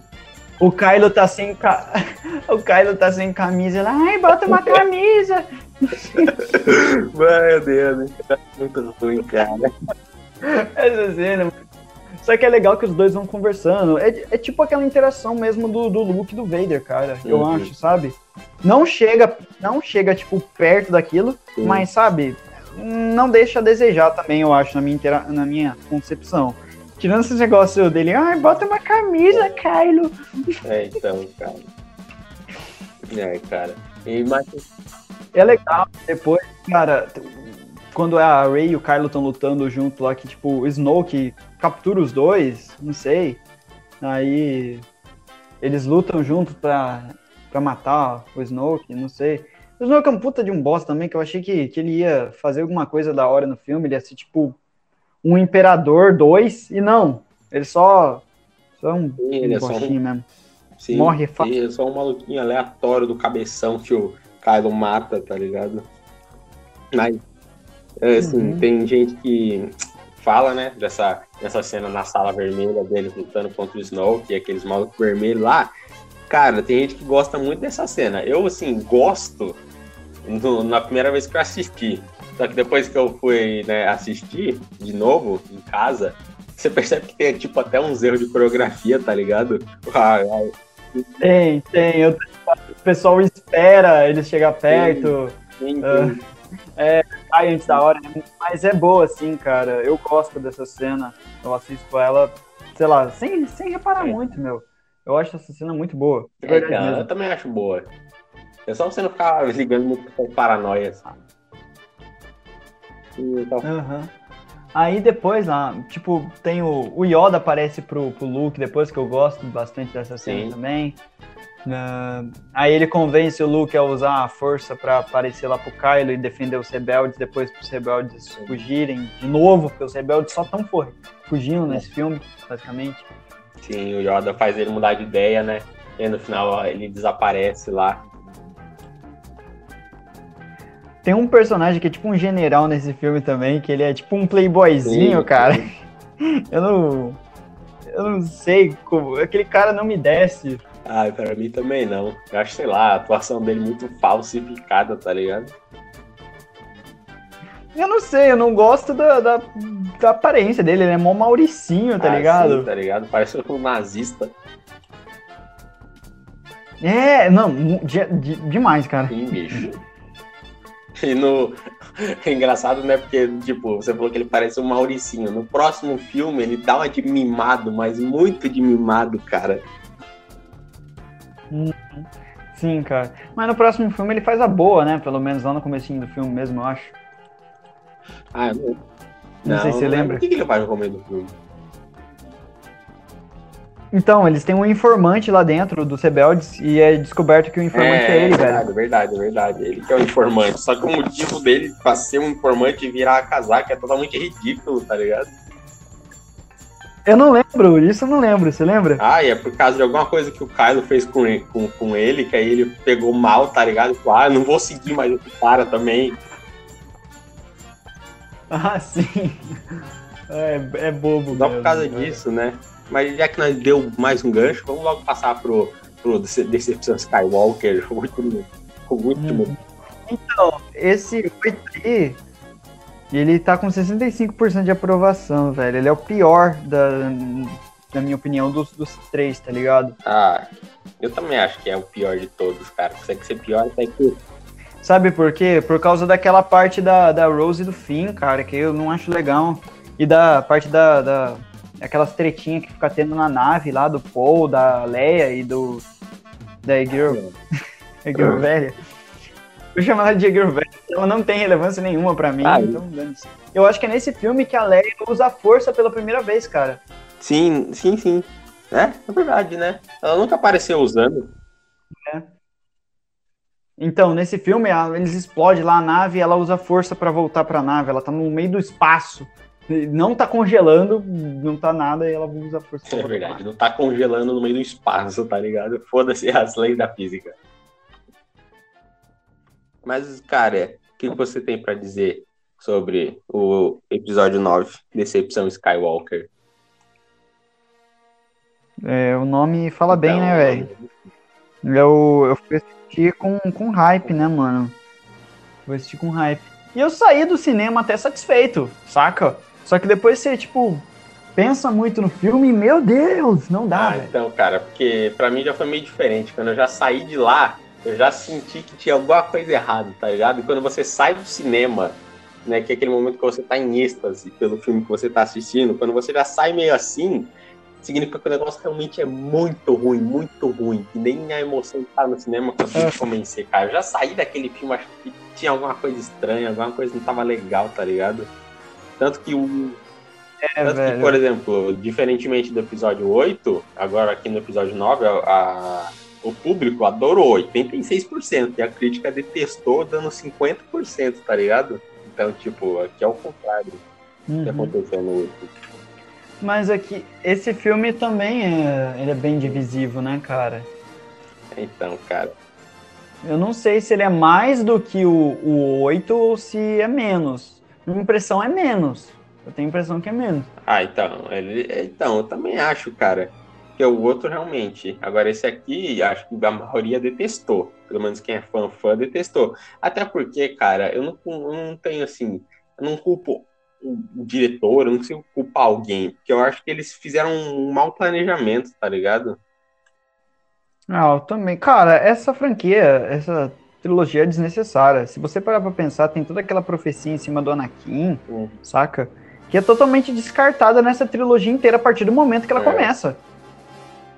o Kylo tá sem ca... o Kylo tá sem camisa, ela, ai, bota uma camisa. Meu Deus? Tá muito ruim, cara. Essa cena. Só que é legal que os dois vão conversando. É, é tipo aquela interação mesmo do, do Luke e do Vader, cara. Eu Uhum. acho, sabe? Não chega, não chega tipo perto daquilo, Sim. mas sabe, não deixa a desejar também, eu acho, na minha, intera- na minha concepção. Tirando esse negócio dele, ai, bota uma camisa, Kylo. É, então, cara. É, cara. E, mas, É legal. Depois, cara, quando a Rey e o Kylo estão lutando junto lá, que tipo, o Snoke captura os dois, não sei. Aí eles lutam juntos pra, pra matar o Snoke, não sei. O Snoke é um puta de um boss também, que eu achei que, que ele ia fazer alguma coisa da hora no filme, ele ia ser tipo um Imperador 2, e não. Ele só. Só é um, ele é só um- mesmo. sim, Morre fácil. e é só um maluquinho aleatório do cabeção que o Kylo mata, tá ligado? Mas, é, assim, Uhum. tem gente que fala, né, dessa, dessa cena na sala vermelha deles lutando contra o Snoke e aqueles malucos vermelhos lá. Cara, tem gente que gosta muito dessa cena. Eu, assim, gosto no- na primeira vez que eu assisti. Só que depois que eu fui né, assistir de novo em casa, você percebe que tem, tipo, até uns erros de coreografia, tá ligado? Ah, ah, Tem, tem. O pessoal espera eles chegar perto. tem- Ah. cai antes da hora, mas é boa, assim, cara. Eu gosto dessa cena. Eu assisto ela, sei lá, sem, sem reparar É. muito, meu. Eu acho essa cena muito boa. É, verdade cara, eu também acho boa. É só você não ficar ligando muito com paranoia, sabe? Aham. Aí depois lá, tipo, tem o, o Yoda aparece pro, pro Luke depois, que eu gosto bastante dessa cena Sim. também. Uh, aí ele convence o Luke a usar a força para aparecer lá pro Kylo e defender os rebeldes, depois para os rebeldes fugirem de novo, porque os rebeldes só estão fugindo nesse filme, basicamente. Sim, o Yoda faz ele mudar de ideia, né? E no final ele desaparece lá. Tem um personagem que é tipo um general nesse filme também, que ele é tipo um playboyzinho, sim, cara. Eu não. Eu não sei como. Aquele cara não me desce. Ah, pra mim também não. Eu acho, sei lá, a atuação dele muito falsificada, tá ligado? Eu não sei, eu não gosto da, da, da aparência dele, ele é mó Mauricinho, tá ah, ligado? Sim, tá ligado? Parece um nazista. É, não, de, de, demais, cara. Sim, bicho. E no. É engraçado, né? Porque, tipo, você falou que ele parece um Mauricinho. No próximo filme, ele dá uma de mimado, mas muito de mimado, cara. Sim, cara. Mas no próximo filme ele faz a boa, né? Pelo menos lá no comecinho do filme mesmo, eu acho. Ah, não. Não, não sei se você lembra. O que, que ele faz no começo do filme? Então, eles têm um informante lá dentro dos rebeldes e é descoberto que o informante é, é ele, verdade, velho. Verdade, verdade, Ele que é o informante. Só que o motivo dele pra ser um informante e virar a casaca é totalmente ridículo, tá ligado? Eu não lembro, isso eu não lembro, você lembra? Ah, e é por causa de alguma coisa que o Kylo fez com, com, com ele, que aí ele pegou mal, tá ligado? Ah, não vou seguir mais esse cara também. Ah, sim. É, é bobo. Só por causa disso, né? Mas já que nós deu mais um gancho, vamos logo passar pro, pro Decepção Skywalker, o último. O último. Hum. Então, esse 8 aí, ele tá com 65% de aprovação, velho. Ele é o pior, da, na minha opinião, dos, dos três, tá ligado? Ah, eu também acho que é o pior de todos, cara. Consegue ser pior até que. Sabe por quê? Por causa daquela parte da, da Rose e do Finn, cara, que eu não acho legal. E da parte da, da aquelas tretinhas que fica tendo na nave lá do Paul, da Leia e do. Da Egir. Egir velha. Vou chamar ela de Egir velha. Ela não tem relevância nenhuma para mim. Ah, então, eu acho que é nesse filme que a Leia usa a força pela primeira vez, cara. Sim, sim, sim. É, é verdade, né? Ela nunca apareceu usando. É. Então, nesse filme, eles explodem lá a nave e ela usa força para voltar para a nave. Ela tá no meio do espaço não tá congelando, não tá nada e ela usa força. É verdade, não tá congelando no meio do espaço, tá ligado? Foda-se as leis da física. Mas, cara, o que você tem para dizer sobre o episódio 9, Decepção Skywalker? É, o nome fala então, bem, né, velho? Eu, eu fui assistir com, com hype, né, mano? Fui assistir com hype. E eu saí do cinema até satisfeito, saca? Só que depois você, tipo, pensa muito no filme e, meu Deus, não dá. Ah, então, cara, porque pra mim já foi meio diferente. Quando eu já saí de lá, eu já senti que tinha alguma coisa errada, tá ligado? E quando você sai do cinema, né, que é aquele momento que você tá em êxtase pelo filme que você tá assistindo, quando você já sai meio assim, significa que o negócio realmente é muito ruim, muito ruim. E nem a emoção de estar no cinema conseguiu é. convencer, cara. Eu já saí daquele filme, acho que tinha alguma coisa estranha, alguma coisa não tava legal, tá ligado? Tanto que o. É, tanto velho. que, por exemplo, diferentemente do episódio 8, agora aqui no episódio 9, a, a o público adorou 86% e a crítica detestou, dando 50%, tá ligado? Então, tipo, aqui é o contrário uhum. que aconteceu no outro. Mas aqui, esse filme também é, ele é bem divisivo, né, cara? Então, cara. Eu não sei se ele é mais do que o, o 8 ou se é menos. Minha impressão é menos. Eu tenho a impressão que é menos. Ah, então. Ele, então, eu também acho, cara. Que é o outro realmente. Agora, esse aqui, acho que a maioria detestou. Pelo menos quem é fã, fã detestou. Até porque, cara, eu não, eu não tenho assim. Eu não culpo o, diretor, eu não consigo culpar alguém. Porque eu acho que eles fizeram um mau planejamento, tá ligado? Ah, eu também. Cara, essa franquia, essa trilogia é desnecessária. Se você parar pra pensar, tem toda aquela profecia em cima do Anakin, hum. saca? Que é totalmente descartada nessa trilogia inteira a partir do momento que ela é. começa.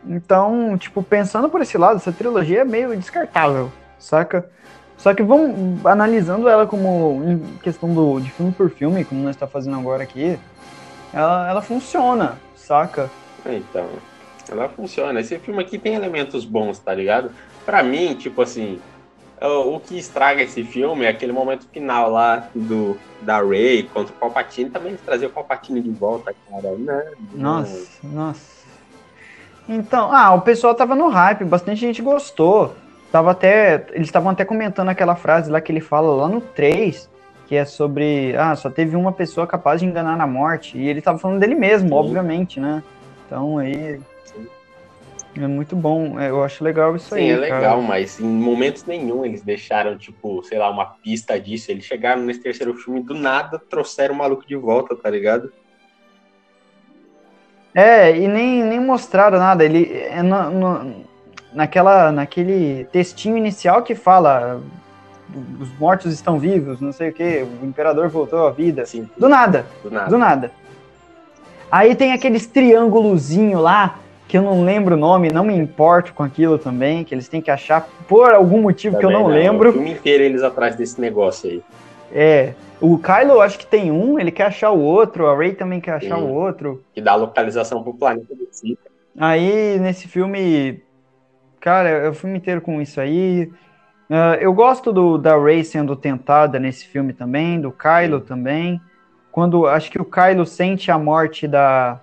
Então, tipo, pensando por esse lado, essa trilogia é meio descartável, saca? Só que vamos analisando ela como em questão do, de filme por filme, como nós está fazendo agora aqui, ela, ela funciona, saca? Então. Ela funciona. Esse filme aqui tem elementos bons, tá ligado? Pra mim, tipo assim, o, o que estraga esse filme é aquele momento final lá do da Ray contra o Palpatine. Também trazer o Palpatine de volta, cara. Não, Nossa, nossa. Então, ah, o pessoal tava no hype, bastante gente gostou. Tava até, eles estavam até comentando aquela frase lá que ele fala lá no 3, que é sobre, ah, só teve uma pessoa capaz de enganar na morte, e ele tava falando dele mesmo, Sim. obviamente, né? Então aí é muito bom, é, eu acho legal isso Sim, aí, é legal, cara. mas em momentos nenhum eles deixaram, tipo, sei lá, uma pista disso. Eles chegaram nesse terceiro filme do nada, trouxeram o maluco de volta, tá ligado? É, e nem, nem mostraram nada. Ele é no- no- naquela, naquele textinho inicial que fala os mortos estão vivos, não sei o que, o imperador voltou à vida. Assim, Do nada, do nada. do nada. Aí tem aqueles triângulozinho lá, que eu não lembro o nome, não me importo com aquilo também, que eles têm que achar por algum motivo que eu Também não O lembro. filme inteiro eles atrás desse negócio aí. É, o Kylo eu acho que tem um, ele quer achar o outro, a Rey também quer achar Sim. o outro. Que dá localização pro planeta do. Aí, nesse filme, cara, é o filme inteiro com isso aí. Ah, eu gosto do, da Rey sendo tentada nesse filme também, do Kylo também. Quando acho que o Kylo sente a morte da,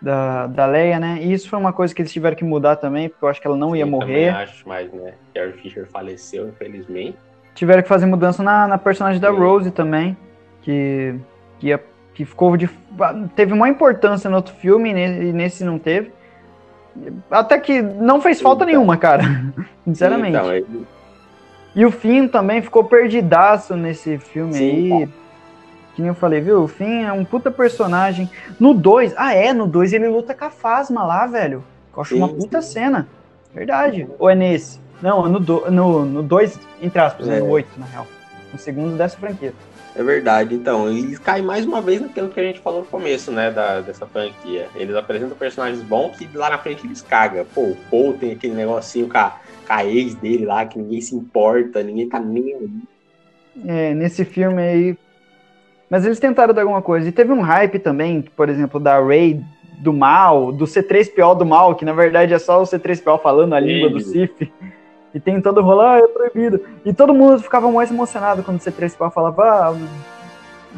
da, da Leia, né? E isso foi uma coisa que eles tiveram que mudar também, porque eu acho que ela não ia Eu morrer. Também acho, mas, né, Carrie Fisher faleceu, infelizmente. Tiveram que fazer mudança na, na personagem da. Rose também, que, que, ia- que ficou de. Teve uma importância no outro filme e ne- nesse não teve. Até que não fez falta Então. nenhuma, cara. Sinceramente. Então, E o Finn também ficou perdidaço nesse filme Sim, aí. Que nem eu falei, viu? O Finn é um puta personagem. No 2, ah é, no 2 ele luta com a Fasma lá, velho. Eu acho uma Sim, puta sim. cena. Verdade. Ou é nesse? Não, no 2, no, no dois, entre aspas, é. É. no 8, na real. No segundo dessa franquia. é verdade. Então, eles caem mais uma vez naquilo que a gente falou no começo, né, da, dessa franquia. Eles apresentam personagens bons que lá na frente eles cagam. Pô, o Paul tem aquele negocinho com a, com a ex dele lá, que ninguém se importa, ninguém tá nem aí. É, nesse filme aí. Mas eles tentaram dar alguma coisa. E teve um hype também, por exemplo, da Rey do mal, do C3PO do mal, que na verdade é só o C3PO falando a língua do. Sif. E tem todo o rolo, ah, é proibido. E todo mundo ficava mais emocionado quando o C3PO falava, ah,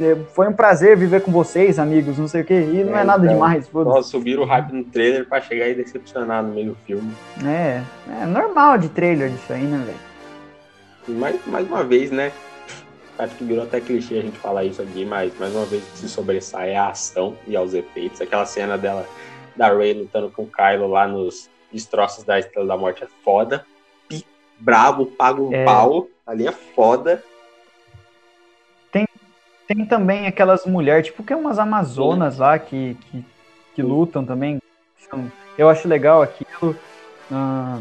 é, foi um prazer viver com vocês, amigos, não sei o quê. E não é, É, nada então. demais. Nossa, subiram o hype no trailer pra chegar e decepcionar no meio do filme. É, é normal de trailer disso aí, né, velho? Mais, mais uma vez, né? Acho que virou até clichê a gente falar isso aqui, mas mais uma vez que se sobressai é a ação e aos efeitos. Aquela cena dela, da Ray lutando com o Kylo lá nos destroços da Estrela da Morte é foda. Pi, bravo, paga um É. pau. Ali é foda. Tem também aquelas mulheres, tipo que é umas amazonas lá que, que, que Sim. lutam também. Eu acho legal aquilo. Ah,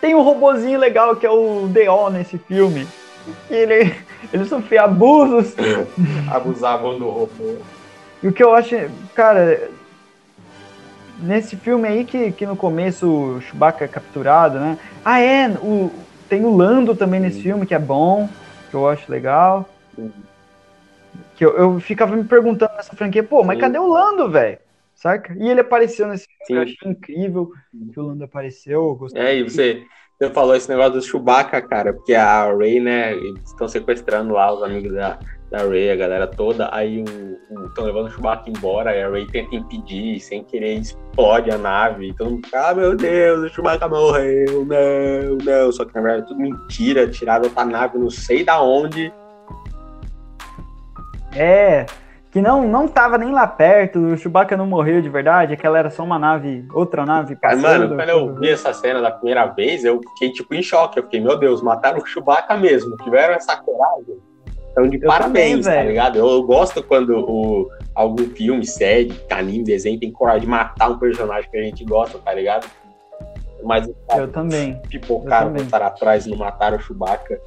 tem um robozinho legal que é o D.O. nesse filme. Ele, ele sofria abusos. Abusavam do robô. E o que eu acho, cara, nesse filme aí que, que no começo o Chewbacca é capturado, né? Ah, é, o, tem o Lando também nesse Sim. filme, que é bom, que eu acho legal. Sim. Que eu, eu ficava me perguntando nessa franquia, pô, mas Sim. cadê o Lando, velho? Saca? E ele apareceu nesse filme, eu achei incrível que o Lando apareceu. É, e você, você falou esse negócio do Chewbacca, cara, porque a Ray, né, eles estão sequestrando lá os amigos da, da Ray, a galera toda, aí estão levando o Chewbacca embora, aí a Ray tenta impedir, sem querer explode a nave, e fica, ah, meu Deus, o Chewbacca morreu, não, não, só que na verdade é tudo mentira, tiraram outra nave, não sei da onde, É, que não, não tava nem lá perto, o Chewbacca não morreu de verdade, aquela era só uma nave, outra nave passando. mano, quando eu vi essa cena da primeira vez, eu fiquei, tipo, em choque. Eu fiquei, meu Deus, mataram o Chewbacca mesmo. Tiveram essa coragem. Então, de Eu parabéns, também, tá ligado? Eu, eu gosto quando o, algum filme, série, anime, desenho tem coragem de matar um personagem que a gente gosta, tá ligado? Mas Eu também. pipocaram, botaram atrás e não mataram o Chewbacca.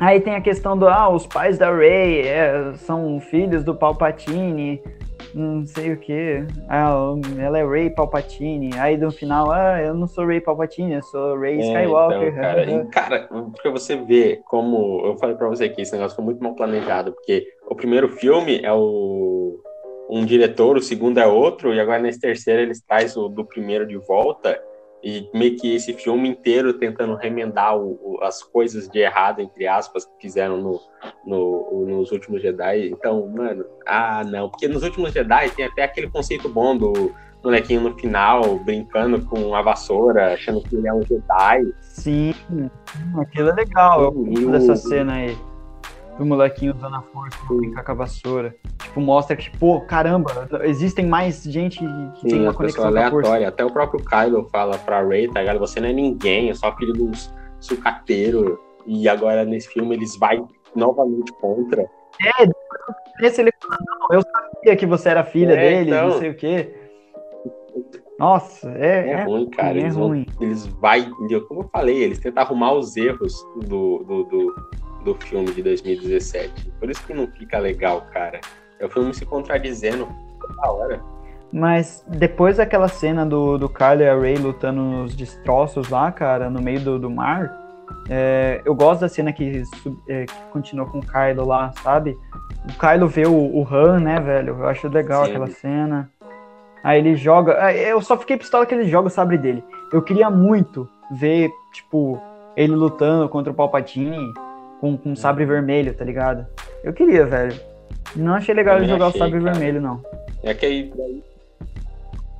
Aí tem a questão do, ah, os pais da Rey é, são filhos do Palpatine, não sei o que. Ah, ela é Rey Palpatine. Aí no final, ah, eu não sou Rey Palpatine, eu sou Rey É, Skywalker. então, cara, e, cara, porque você vê como. Eu falei pra você que esse negócio foi muito mal planejado, porque o primeiro filme é o. um diretor, o segundo é outro, e agora nesse terceiro eles trazem o do primeiro de volta, e meio que esse filme inteiro tentando remendar o, o, as coisas de errado, entre aspas, que fizeram no, no, nos últimos Jedi. Então, mano, ah, não. Porque nos últimos Jedi tem até aquele conceito bom do molequinho no final, brincando com a vassoura, achando que ele é um Jedi. Sim, aquilo é legal. Eu gosto dessa cena aí do molequinho usando a força com a vassoura. Tipo, mostra que, pô, caramba, existem mais gente que Sim, tem uma conexão com a força. Até o próprio Kylo fala pra Rey, tá ligado? Você não é ninguém, é só filho do sucateiro. E agora nesse filme eles vai novamente contra. É, nesse ele fala, não, eu sabia que você era filha É, dele, então. não sei o quê. Nossa, é, É, é, ruim, cara. é eles, vão- ruim. eles vai, como eu falei, eles tentam arrumar os erros do, do, do, do filme de 2017. Por isso que não fica legal, cara. É o filme se contradizendo toda hora. Mas depois daquela cena do, do Kylo e a Rey lutando nos destroços lá, cara, no meio do, do mar, é, eu gosto da cena que, é, que continua com o Kylo lá, sabe? O Kylo vê o, o Han, né, velho? Eu acho legal Sim. aquela cena. Aí ele joga. Eu só fiquei pistola que ele joga o sabre dele. Eu queria muito ver, tipo, ele lutando contra o Palpatine com, com sabre vermelho, tá ligado? Eu queria, velho. Não achei legal ele jogar achei, o sabre cara. vermelho, não. É que aí.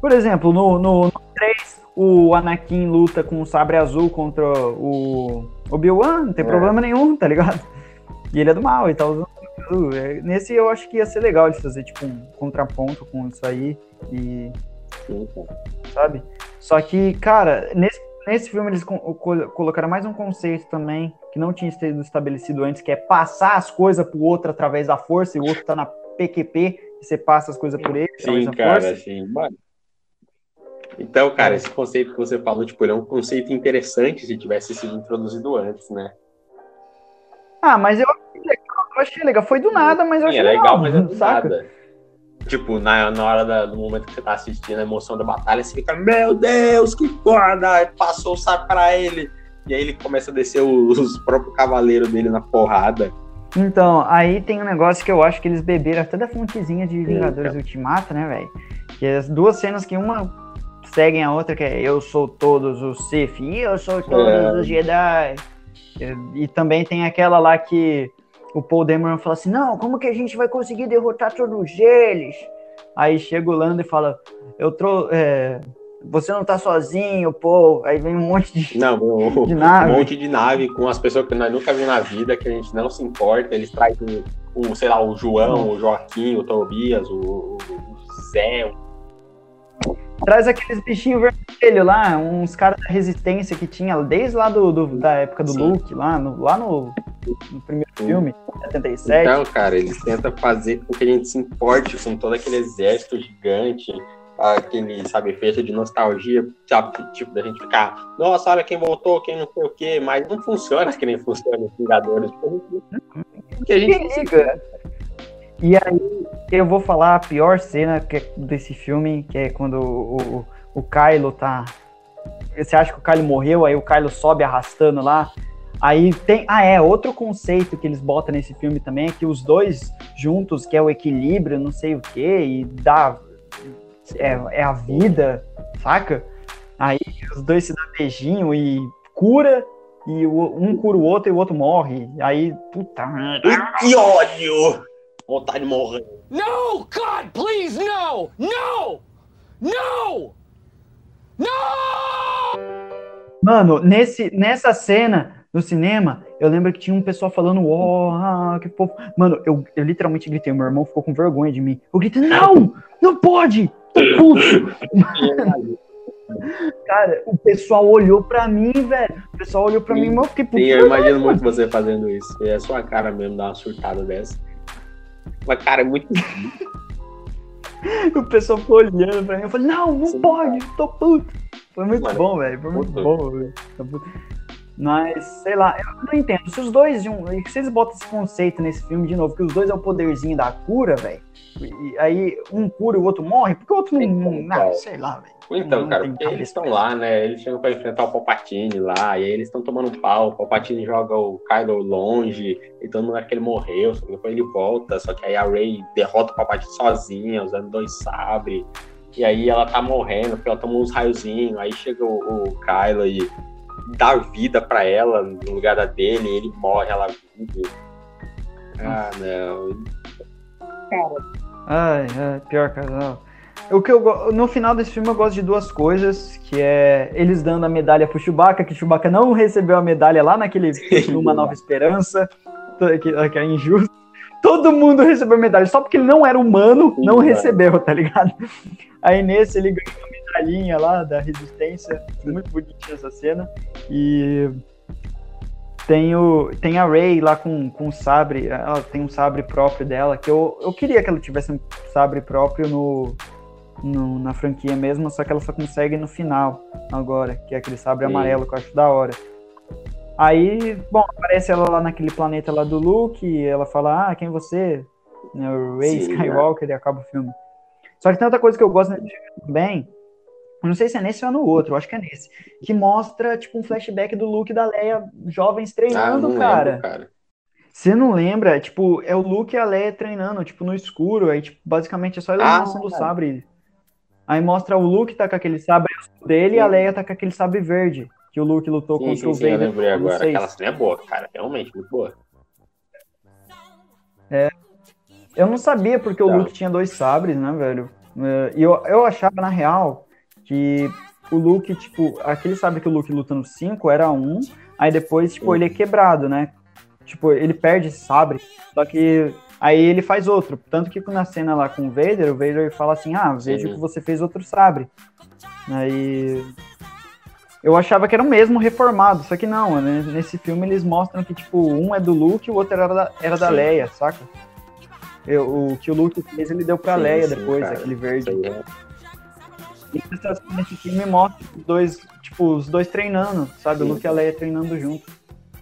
Por exemplo, no, no, no 3, o Anakin luta com o sabre azul contra o Obi-Wan, não tem É. problema nenhum, tá ligado? E ele é do mal e tá usando azul. É, Nesse eu acho que ia ser legal de fazer, tipo, um contraponto com isso aí, e, Sim, cara. sabe? Só que, cara, nesse, nesse filme eles co- co- colocaram mais um conceito também, que não tinha sido estabelecido antes, que é passar as coisas pro outro através da força, e o outro tá na PQP, e você passa as coisas por ele através Sim, da cara, força. assim, mano. Então, cara, esse conceito que você falou, tipo, ele é um conceito interessante se tivesse sido introduzido antes, né? Ah, mas eu achei legal, eu achei legal. Foi do nada, mas eu Sim, achei é legal, mas é do saca? nada. Tipo, na, na hora da- do momento que você tá assistindo a emoção da batalha, você fica, meu Deus, que foda! Passou o saco pra ele. E aí ele começa a descer os, os próprios cavaleiros dele na porrada. Então, aí tem um negócio que eu acho que eles beberam até da fontezinha de Vingadores cara. Ultimato, né, velho? Que as duas cenas que uma seguem a outra, que é eu sou todos os Sith e eu sou todos É. os Jedi. E, e também tem aquela lá que o Paul Dameron fala assim, não, como que a gente vai conseguir derrotar todos eles? Aí chega o Lando e fala, eu trouxe... você não tá sozinho, Paul. Aí vem um monte de, Não, um, de nave. um monte de nave com as pessoas que nós nunca vimos na vida, que a gente não se importa. Eles trazem o, sei lá, o João, o Joaquim, o Tobias, o, o, o Zé, Traz aqueles bichinhos vermelhos lá, uns caras da resistência que tinha desde lá do, do- da época do Sim. Luke, lá no, lá no, no primeiro Sim. filme, 77. Então, cara, eles tentam fazer com que a gente se importe com todo aquele exército gigante, aquele, sabe, feito de nostalgia, sabe, tipo, da gente ficar, nossa, olha quem voltou, quem não sei o quê, mas não funciona que nem funciona os Vingadores, porque a gente, Que liga. E aí, eu vou falar a pior cena que é desse filme, que é quando o, o, o Kylo tá. Você acha que o Kylo morreu, aí o Kylo sobe arrastando lá. Aí tem. Ah, é, outro conceito que eles botam nesse filme também é que os dois juntos, que é o equilíbrio, não sei o quê, e dá. É, é a vida, saca? Aí os dois se dão beijinho e cura, e o- um cura o outro e o outro morre. Aí, puta que ódio! Vontade de morrer. No! God, please, no! No! No! No! Mano, nesse, nessa cena no cinema, eu lembro que tinha um pessoal falando, ó, ah, que fofo. Mano, eu, eu literalmente gritei, meu irmão ficou com vergonha de mim. Eu gritei, não! Não pode! Tô puto! Cara, o pessoal olhou pra mim, velho. O pessoal olhou pra Sim. mim, mas eu fiquei puto. Sim, eu imagino muito você fazendo isso. É sua cara mesmo dar uma surtada dessa. Mas, cara, muito. O pessoal ficou olhando pra mim. Eu falei, não, não Sim. pode, tô puto. Foi muito Mano, bom, velho. Foi muito puto. bom, velho. Mas, sei lá, eu não entendo. Se os dois, de um, se eles botam esse conceito nesse filme de novo, que os dois é o poderzinho da cura, velho, e aí um cura e o outro morre, porque o outro não. não ah, sei lá, velho. Então, Não cara, eles estão lá, né? Eles chegam pra enfrentar o Palpatine lá, e aí eles estão tomando um pau, o Palpatine joga o Kylo longe, e todo mundo acha que ele morreu, só que depois ele volta, só que aí a Rey derrota o Palpatine sozinha, usando dois sabres, e aí ela tá morrendo, porque ela tomou uns raiozinhos, aí chega o, o Kylo e dá vida pra ela no lugar da dele, ele morre, ela vive. Ah, não. Ai, ai, pior casal. O que eu, go- no final desse filme eu gosto de duas coisas, que é eles dando a medalha pro Chewbacca, que o Chewbacca não recebeu a medalha lá naquele Uma Nova Esperança, que, que é injusto. Todo mundo recebeu a medalha, só porque ele não era humano, Sim, não recebeu, tá ligado? Aí nesse ele ganhou uma medalhinha lá da resistência, muito bonitinha essa cena. E tem, o, tem a Rey lá com, com o sabre, ela tem um sabre próprio dela, que eu, eu queria que ela tivesse um sabre próprio no, no- na franquia mesmo, só que ela só consegue no final agora, que é aquele sabre Sim. amarelo que eu acho da hora. Aí, bom, aparece ela lá naquele planeta lá do Luke, e ela fala, ah, quem é você? Né, o Rey Sim, Skywalker, e acaba o filme. Só que tem outra coisa que eu gosto nesse filme também, eu não sei se é nesse ou no outro, eu acho que é nesse, que mostra, tipo, um flashback do Luke e da Leia jovens Ah, treinando, não cara. lembro, cara. Você não lembra? Tipo, é o Luke e a Leia treinando, tipo, no escuro. Aí, tipo, basicamente é só a iluminação do sabre. Aí mostra o Luke tá com aquele sabre dele e a Sim. Leia tá com aquele sabre verde. Que o Luke lutou Sim, contra sim, o sim, eu Vader. lembrei agora. seis. Aquela cena é boa, cara. Realmente, muito boa. Eu não sabia porque o Tá. Luke tinha dois sabres, né, velho? É, E eu, eu achava, na real, que o Luke, tipo, aquele sabre que o Luke luta no 5 era um, aí depois, tipo, ele é quebrado, né? Tipo, ele perde esse sabre, só que aí ele faz outro. Tanto que na cena lá com o Vader, o Vader fala assim, ah, vejo que você fez outro sabre. Aí... Eu achava que era o mesmo reformado, só que não, né? Nesse filme eles mostram que, tipo, um é do Luke e o outro era da, era da. Leia, saca? Eu- o que o Luke fez, ele deu pra Sim, Leia depois, aquele verde. é- nesse filme mostra os dois, tipo, os dois treinando, sabe? O Sim. Luke e a Leia treinando junto,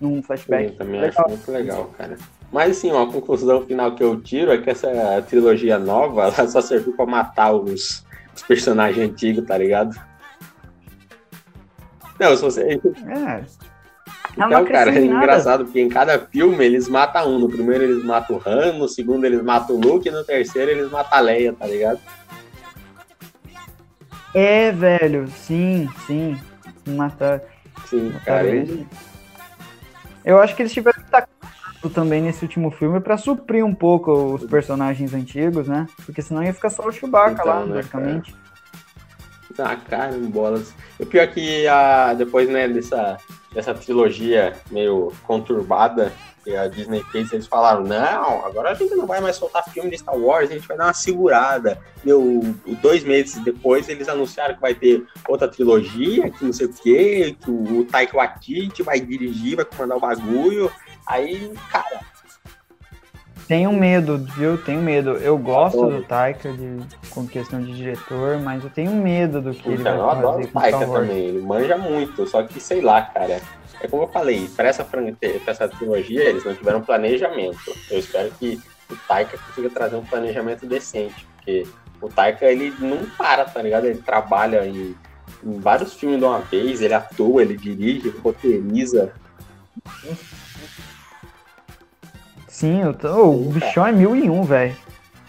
num flashback. Eu também Legal. acho muito legal, cara. Mas assim, uma conclusão final que eu tiro é que essa trilogia nova ela só serviu pra matar os, os personagens antigos, tá ligado? Não, se você. É. Então, não cara, é engraçado, porque em cada filme eles matam um. No primeiro eles matam o Han, no segundo eles matam o Luke, e no terceiro eles matam a Leia, tá ligado? É, velho, sim, sim. Matar. Sim, matar cara. ele. Eu acho que eles tiveram que estar também nesse último filme pra suprir um pouco os personagens antigos, né? Porque senão ia ficar só o Chewbacca Então, lá, né, basicamente. Ah, cara, bolas. O pior é que a, depois, né, dessa, dessa trilogia meio conturbada que a Disney fez, eles falaram, não, agora a gente não vai mais soltar filme de Star Wars, a gente vai dar uma segurada. Meu, dois meses depois eles anunciaram que vai ter outra trilogia, que não sei o quê, que o, Taika Waititi vai dirigir, vai comandar o bagulho. Aí, cara, Tenho medo, viu? Tenho medo. Eu gosto do Taika de, com questão de diretor, mas eu tenho medo do que ele Então, eu vai adoro fazer o Taika também, ele manja muito, só que sei lá, cara. É como eu falei, para essa, pra essa trilogia eles não tiveram planejamento. Eu espero que o Taika consiga trazer um planejamento decente, porque o Taika ele não para, tá ligado? Ele trabalha em, em vários filmes de uma vez, ele atua, ele dirige, ele roteiriza. Sim, eu tô, o Sim, bichão é mil e um, velho.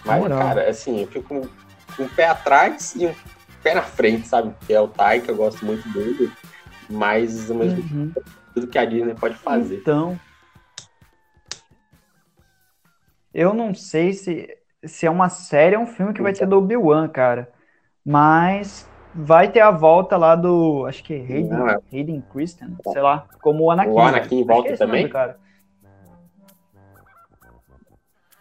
Mas, Moral. cara, assim, eu fico com, um pé atrás e um pé na frente, sabe? Porque é o Taika, eu gosto muito dele, mas ao mesmo Uhum. tempo tudo que a Disney pode fazer. Então. Eu não sei se, se é uma série ou um filme que vai ter do Obi-Wan, cara. Mas vai ter a volta lá do. Acho que é Hayden, Não, é- Hayden Christian, sei lá, como o Anakin. O Anakin velho. Acho volta que é o nome também? do cara.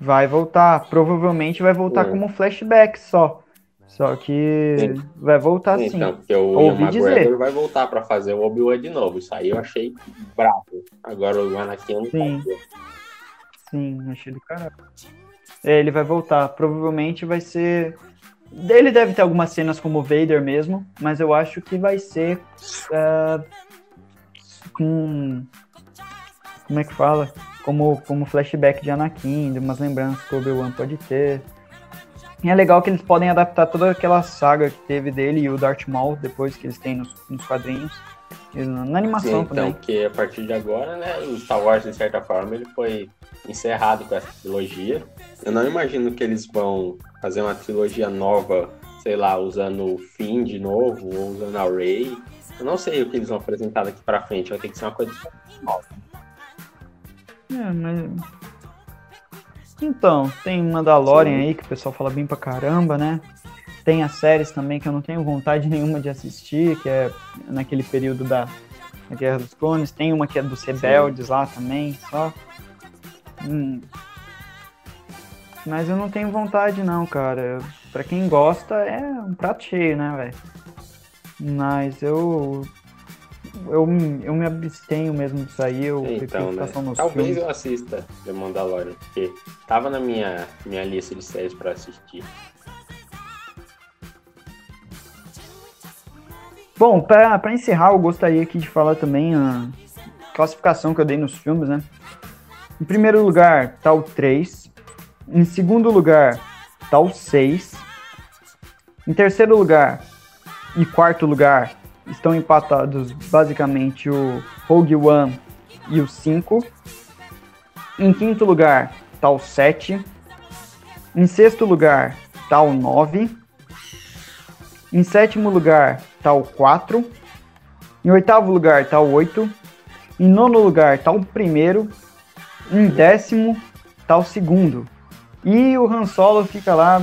Vai voltar. Provavelmente vai voltar Hum. como flashback só. Só que Sim. vai voltar sim. Então, porque o Ouvi Ian dizer. McGregor vai voltar pra fazer o Obi-Wan de novo. Isso aí eu achei bravo. Agora o Anakin não Sim. sabia. Sim, achei do caralho. É, ele vai voltar. Provavelmente vai ser. Ele deve ter algumas cenas como o Vader mesmo, mas eu acho que vai ser. ah, com. Como é que fala? Como, como flashback de Anakin, de umas lembranças que o Obi-Wan pode ter. E é legal que eles podem adaptar toda aquela saga que teve dele e o Darth Maul depois que eles têm nos, nos quadrinhos. Na animação Sim, também. Então, que a partir de agora, né, o Star Wars, de certa forma, ele foi encerrado com essa trilogia. Eu não imagino que eles vão fazer uma trilogia nova, sei lá, usando o Finn de novo, ou usando a Rey. Eu não sei o que eles vão apresentar daqui pra frente, vai ter que ser uma coisa nova. É, mas... Então, tem Mandalorian Sim. aí que o pessoal fala bem pra caramba, né? Tem as séries também que eu não tenho vontade nenhuma de assistir, que é naquele período da, da Guerra dos Clones. Tem uma que é dos Rebeldes Sim. lá também, só. Hum. Mas eu não tenho vontade não, cara. Pra quem gosta, é um prato cheio, né, velho? Mas eu eu, eu me abstenho mesmo disso aí, eu então, né? Talvez filmes. eu assista The Mandalorian, porque tava na minha, minha lista de séries para assistir. Bom, para encerrar, eu gostaria aqui de falar também a classificação que eu dei nos filmes, né? Em primeiro lugar, tá o 3. Em segundo lugar, tá o 6. Em terceiro lugar e quarto lugar, estão empatados basicamente o Rogue One e o 5. Em quinto lugar está o 7. Em sexto lugar está o 9. Em sétimo lugar está o 4. Em oitavo lugar está o 8. Em nono lugar está o primeiro. Em décimo está o segundo. E o Han Solo fica lá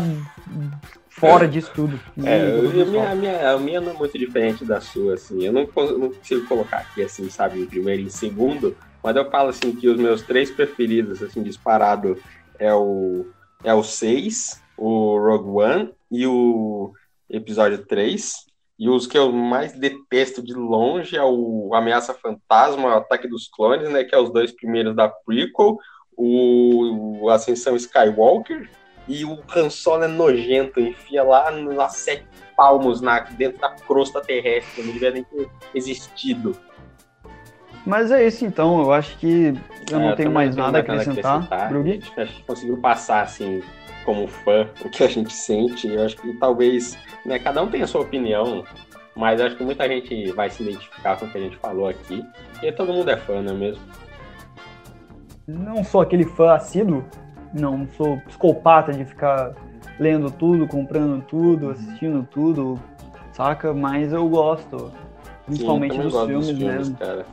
fora disso tudo. É, eu, a, minha, a, minha, a minha não é muito diferente da sua, assim. Eu não, não consigo colocar aqui, assim, sabe, em primeiro e em segundo, mas eu falo, assim, que os meus três preferidos, assim, disparado, é o, é o 6, o Rogue One e o episódio 3. E os que eu mais detesto de longe é o Ameaça Fantasma, o Ataque dos Clones, né, que é os dois primeiros da prequel, o Ascensão Skywalker e o Han Solo é nojento, enfia lá a sete palmos na, dentro da crosta terrestre, não devia nem ter existido. Mas é isso então, eu acho que eu não é, tenho mais nada a acrescentar. acrescentar. Acho que a gente conseguiu passar assim, como fã, o que a gente sente. Eu acho que talvez, né, cada um tem a sua opinião, mas acho que muita gente vai se identificar com o que a gente falou aqui. E todo mundo é fã, não é mesmo? Não sou aquele fã assíduo, não sou psicopata de ficar lendo tudo, comprando tudo, assistindo tudo, saca? Mas eu gosto, principalmente Sim, dos, filmes dos filmes mesmo. Cara.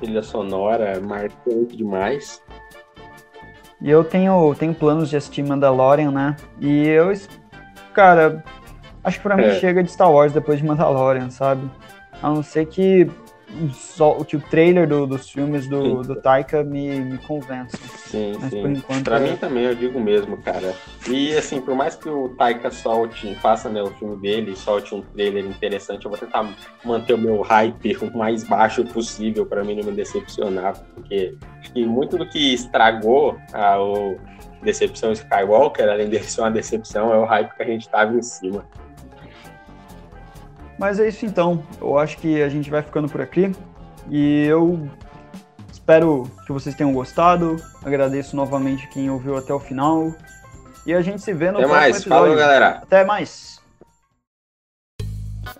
Trilha sonora marcante demais. E eu tenho, tenho planos de assistir Mandalorian, né? E eu, cara, acho que pra mim é. chega de Star Wars depois de Mandalorian, sabe? A não ser que só que o trailer do, dos filmes do, do Taika me, me convence. Sim, Mas sim. Por enquanto, pra é... mim também, eu digo mesmo, cara. E assim, por mais que o Taika solte, faça né, o filme dele, solte um trailer interessante, eu vou tentar manter o meu hype o mais baixo possível para mim não me decepcionar, porque acho que muito do que estragou a o Decepção Skywalker, além de ser uma decepção, é o hype que a gente tava em cima. Mas é isso então. Eu acho que a gente vai ficando por aqui. E eu espero que vocês tenham gostado. Agradeço novamente quem ouviu até o final. E a gente se vê no até próximo mais. episódio. Falou, galera. Até mais.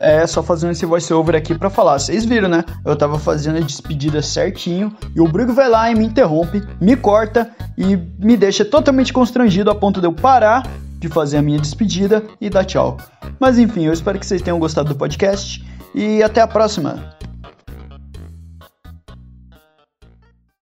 É, só fazendo esse voice-over aqui pra falar. Vocês viram, né? Eu tava fazendo a despedida certinho e o Brigo vai lá e me interrompe, me corta e me deixa totalmente constrangido a ponto de eu parar de fazer a minha despedida e dar tchau. Mas enfim, eu espero que vocês tenham gostado do podcast e até a próxima.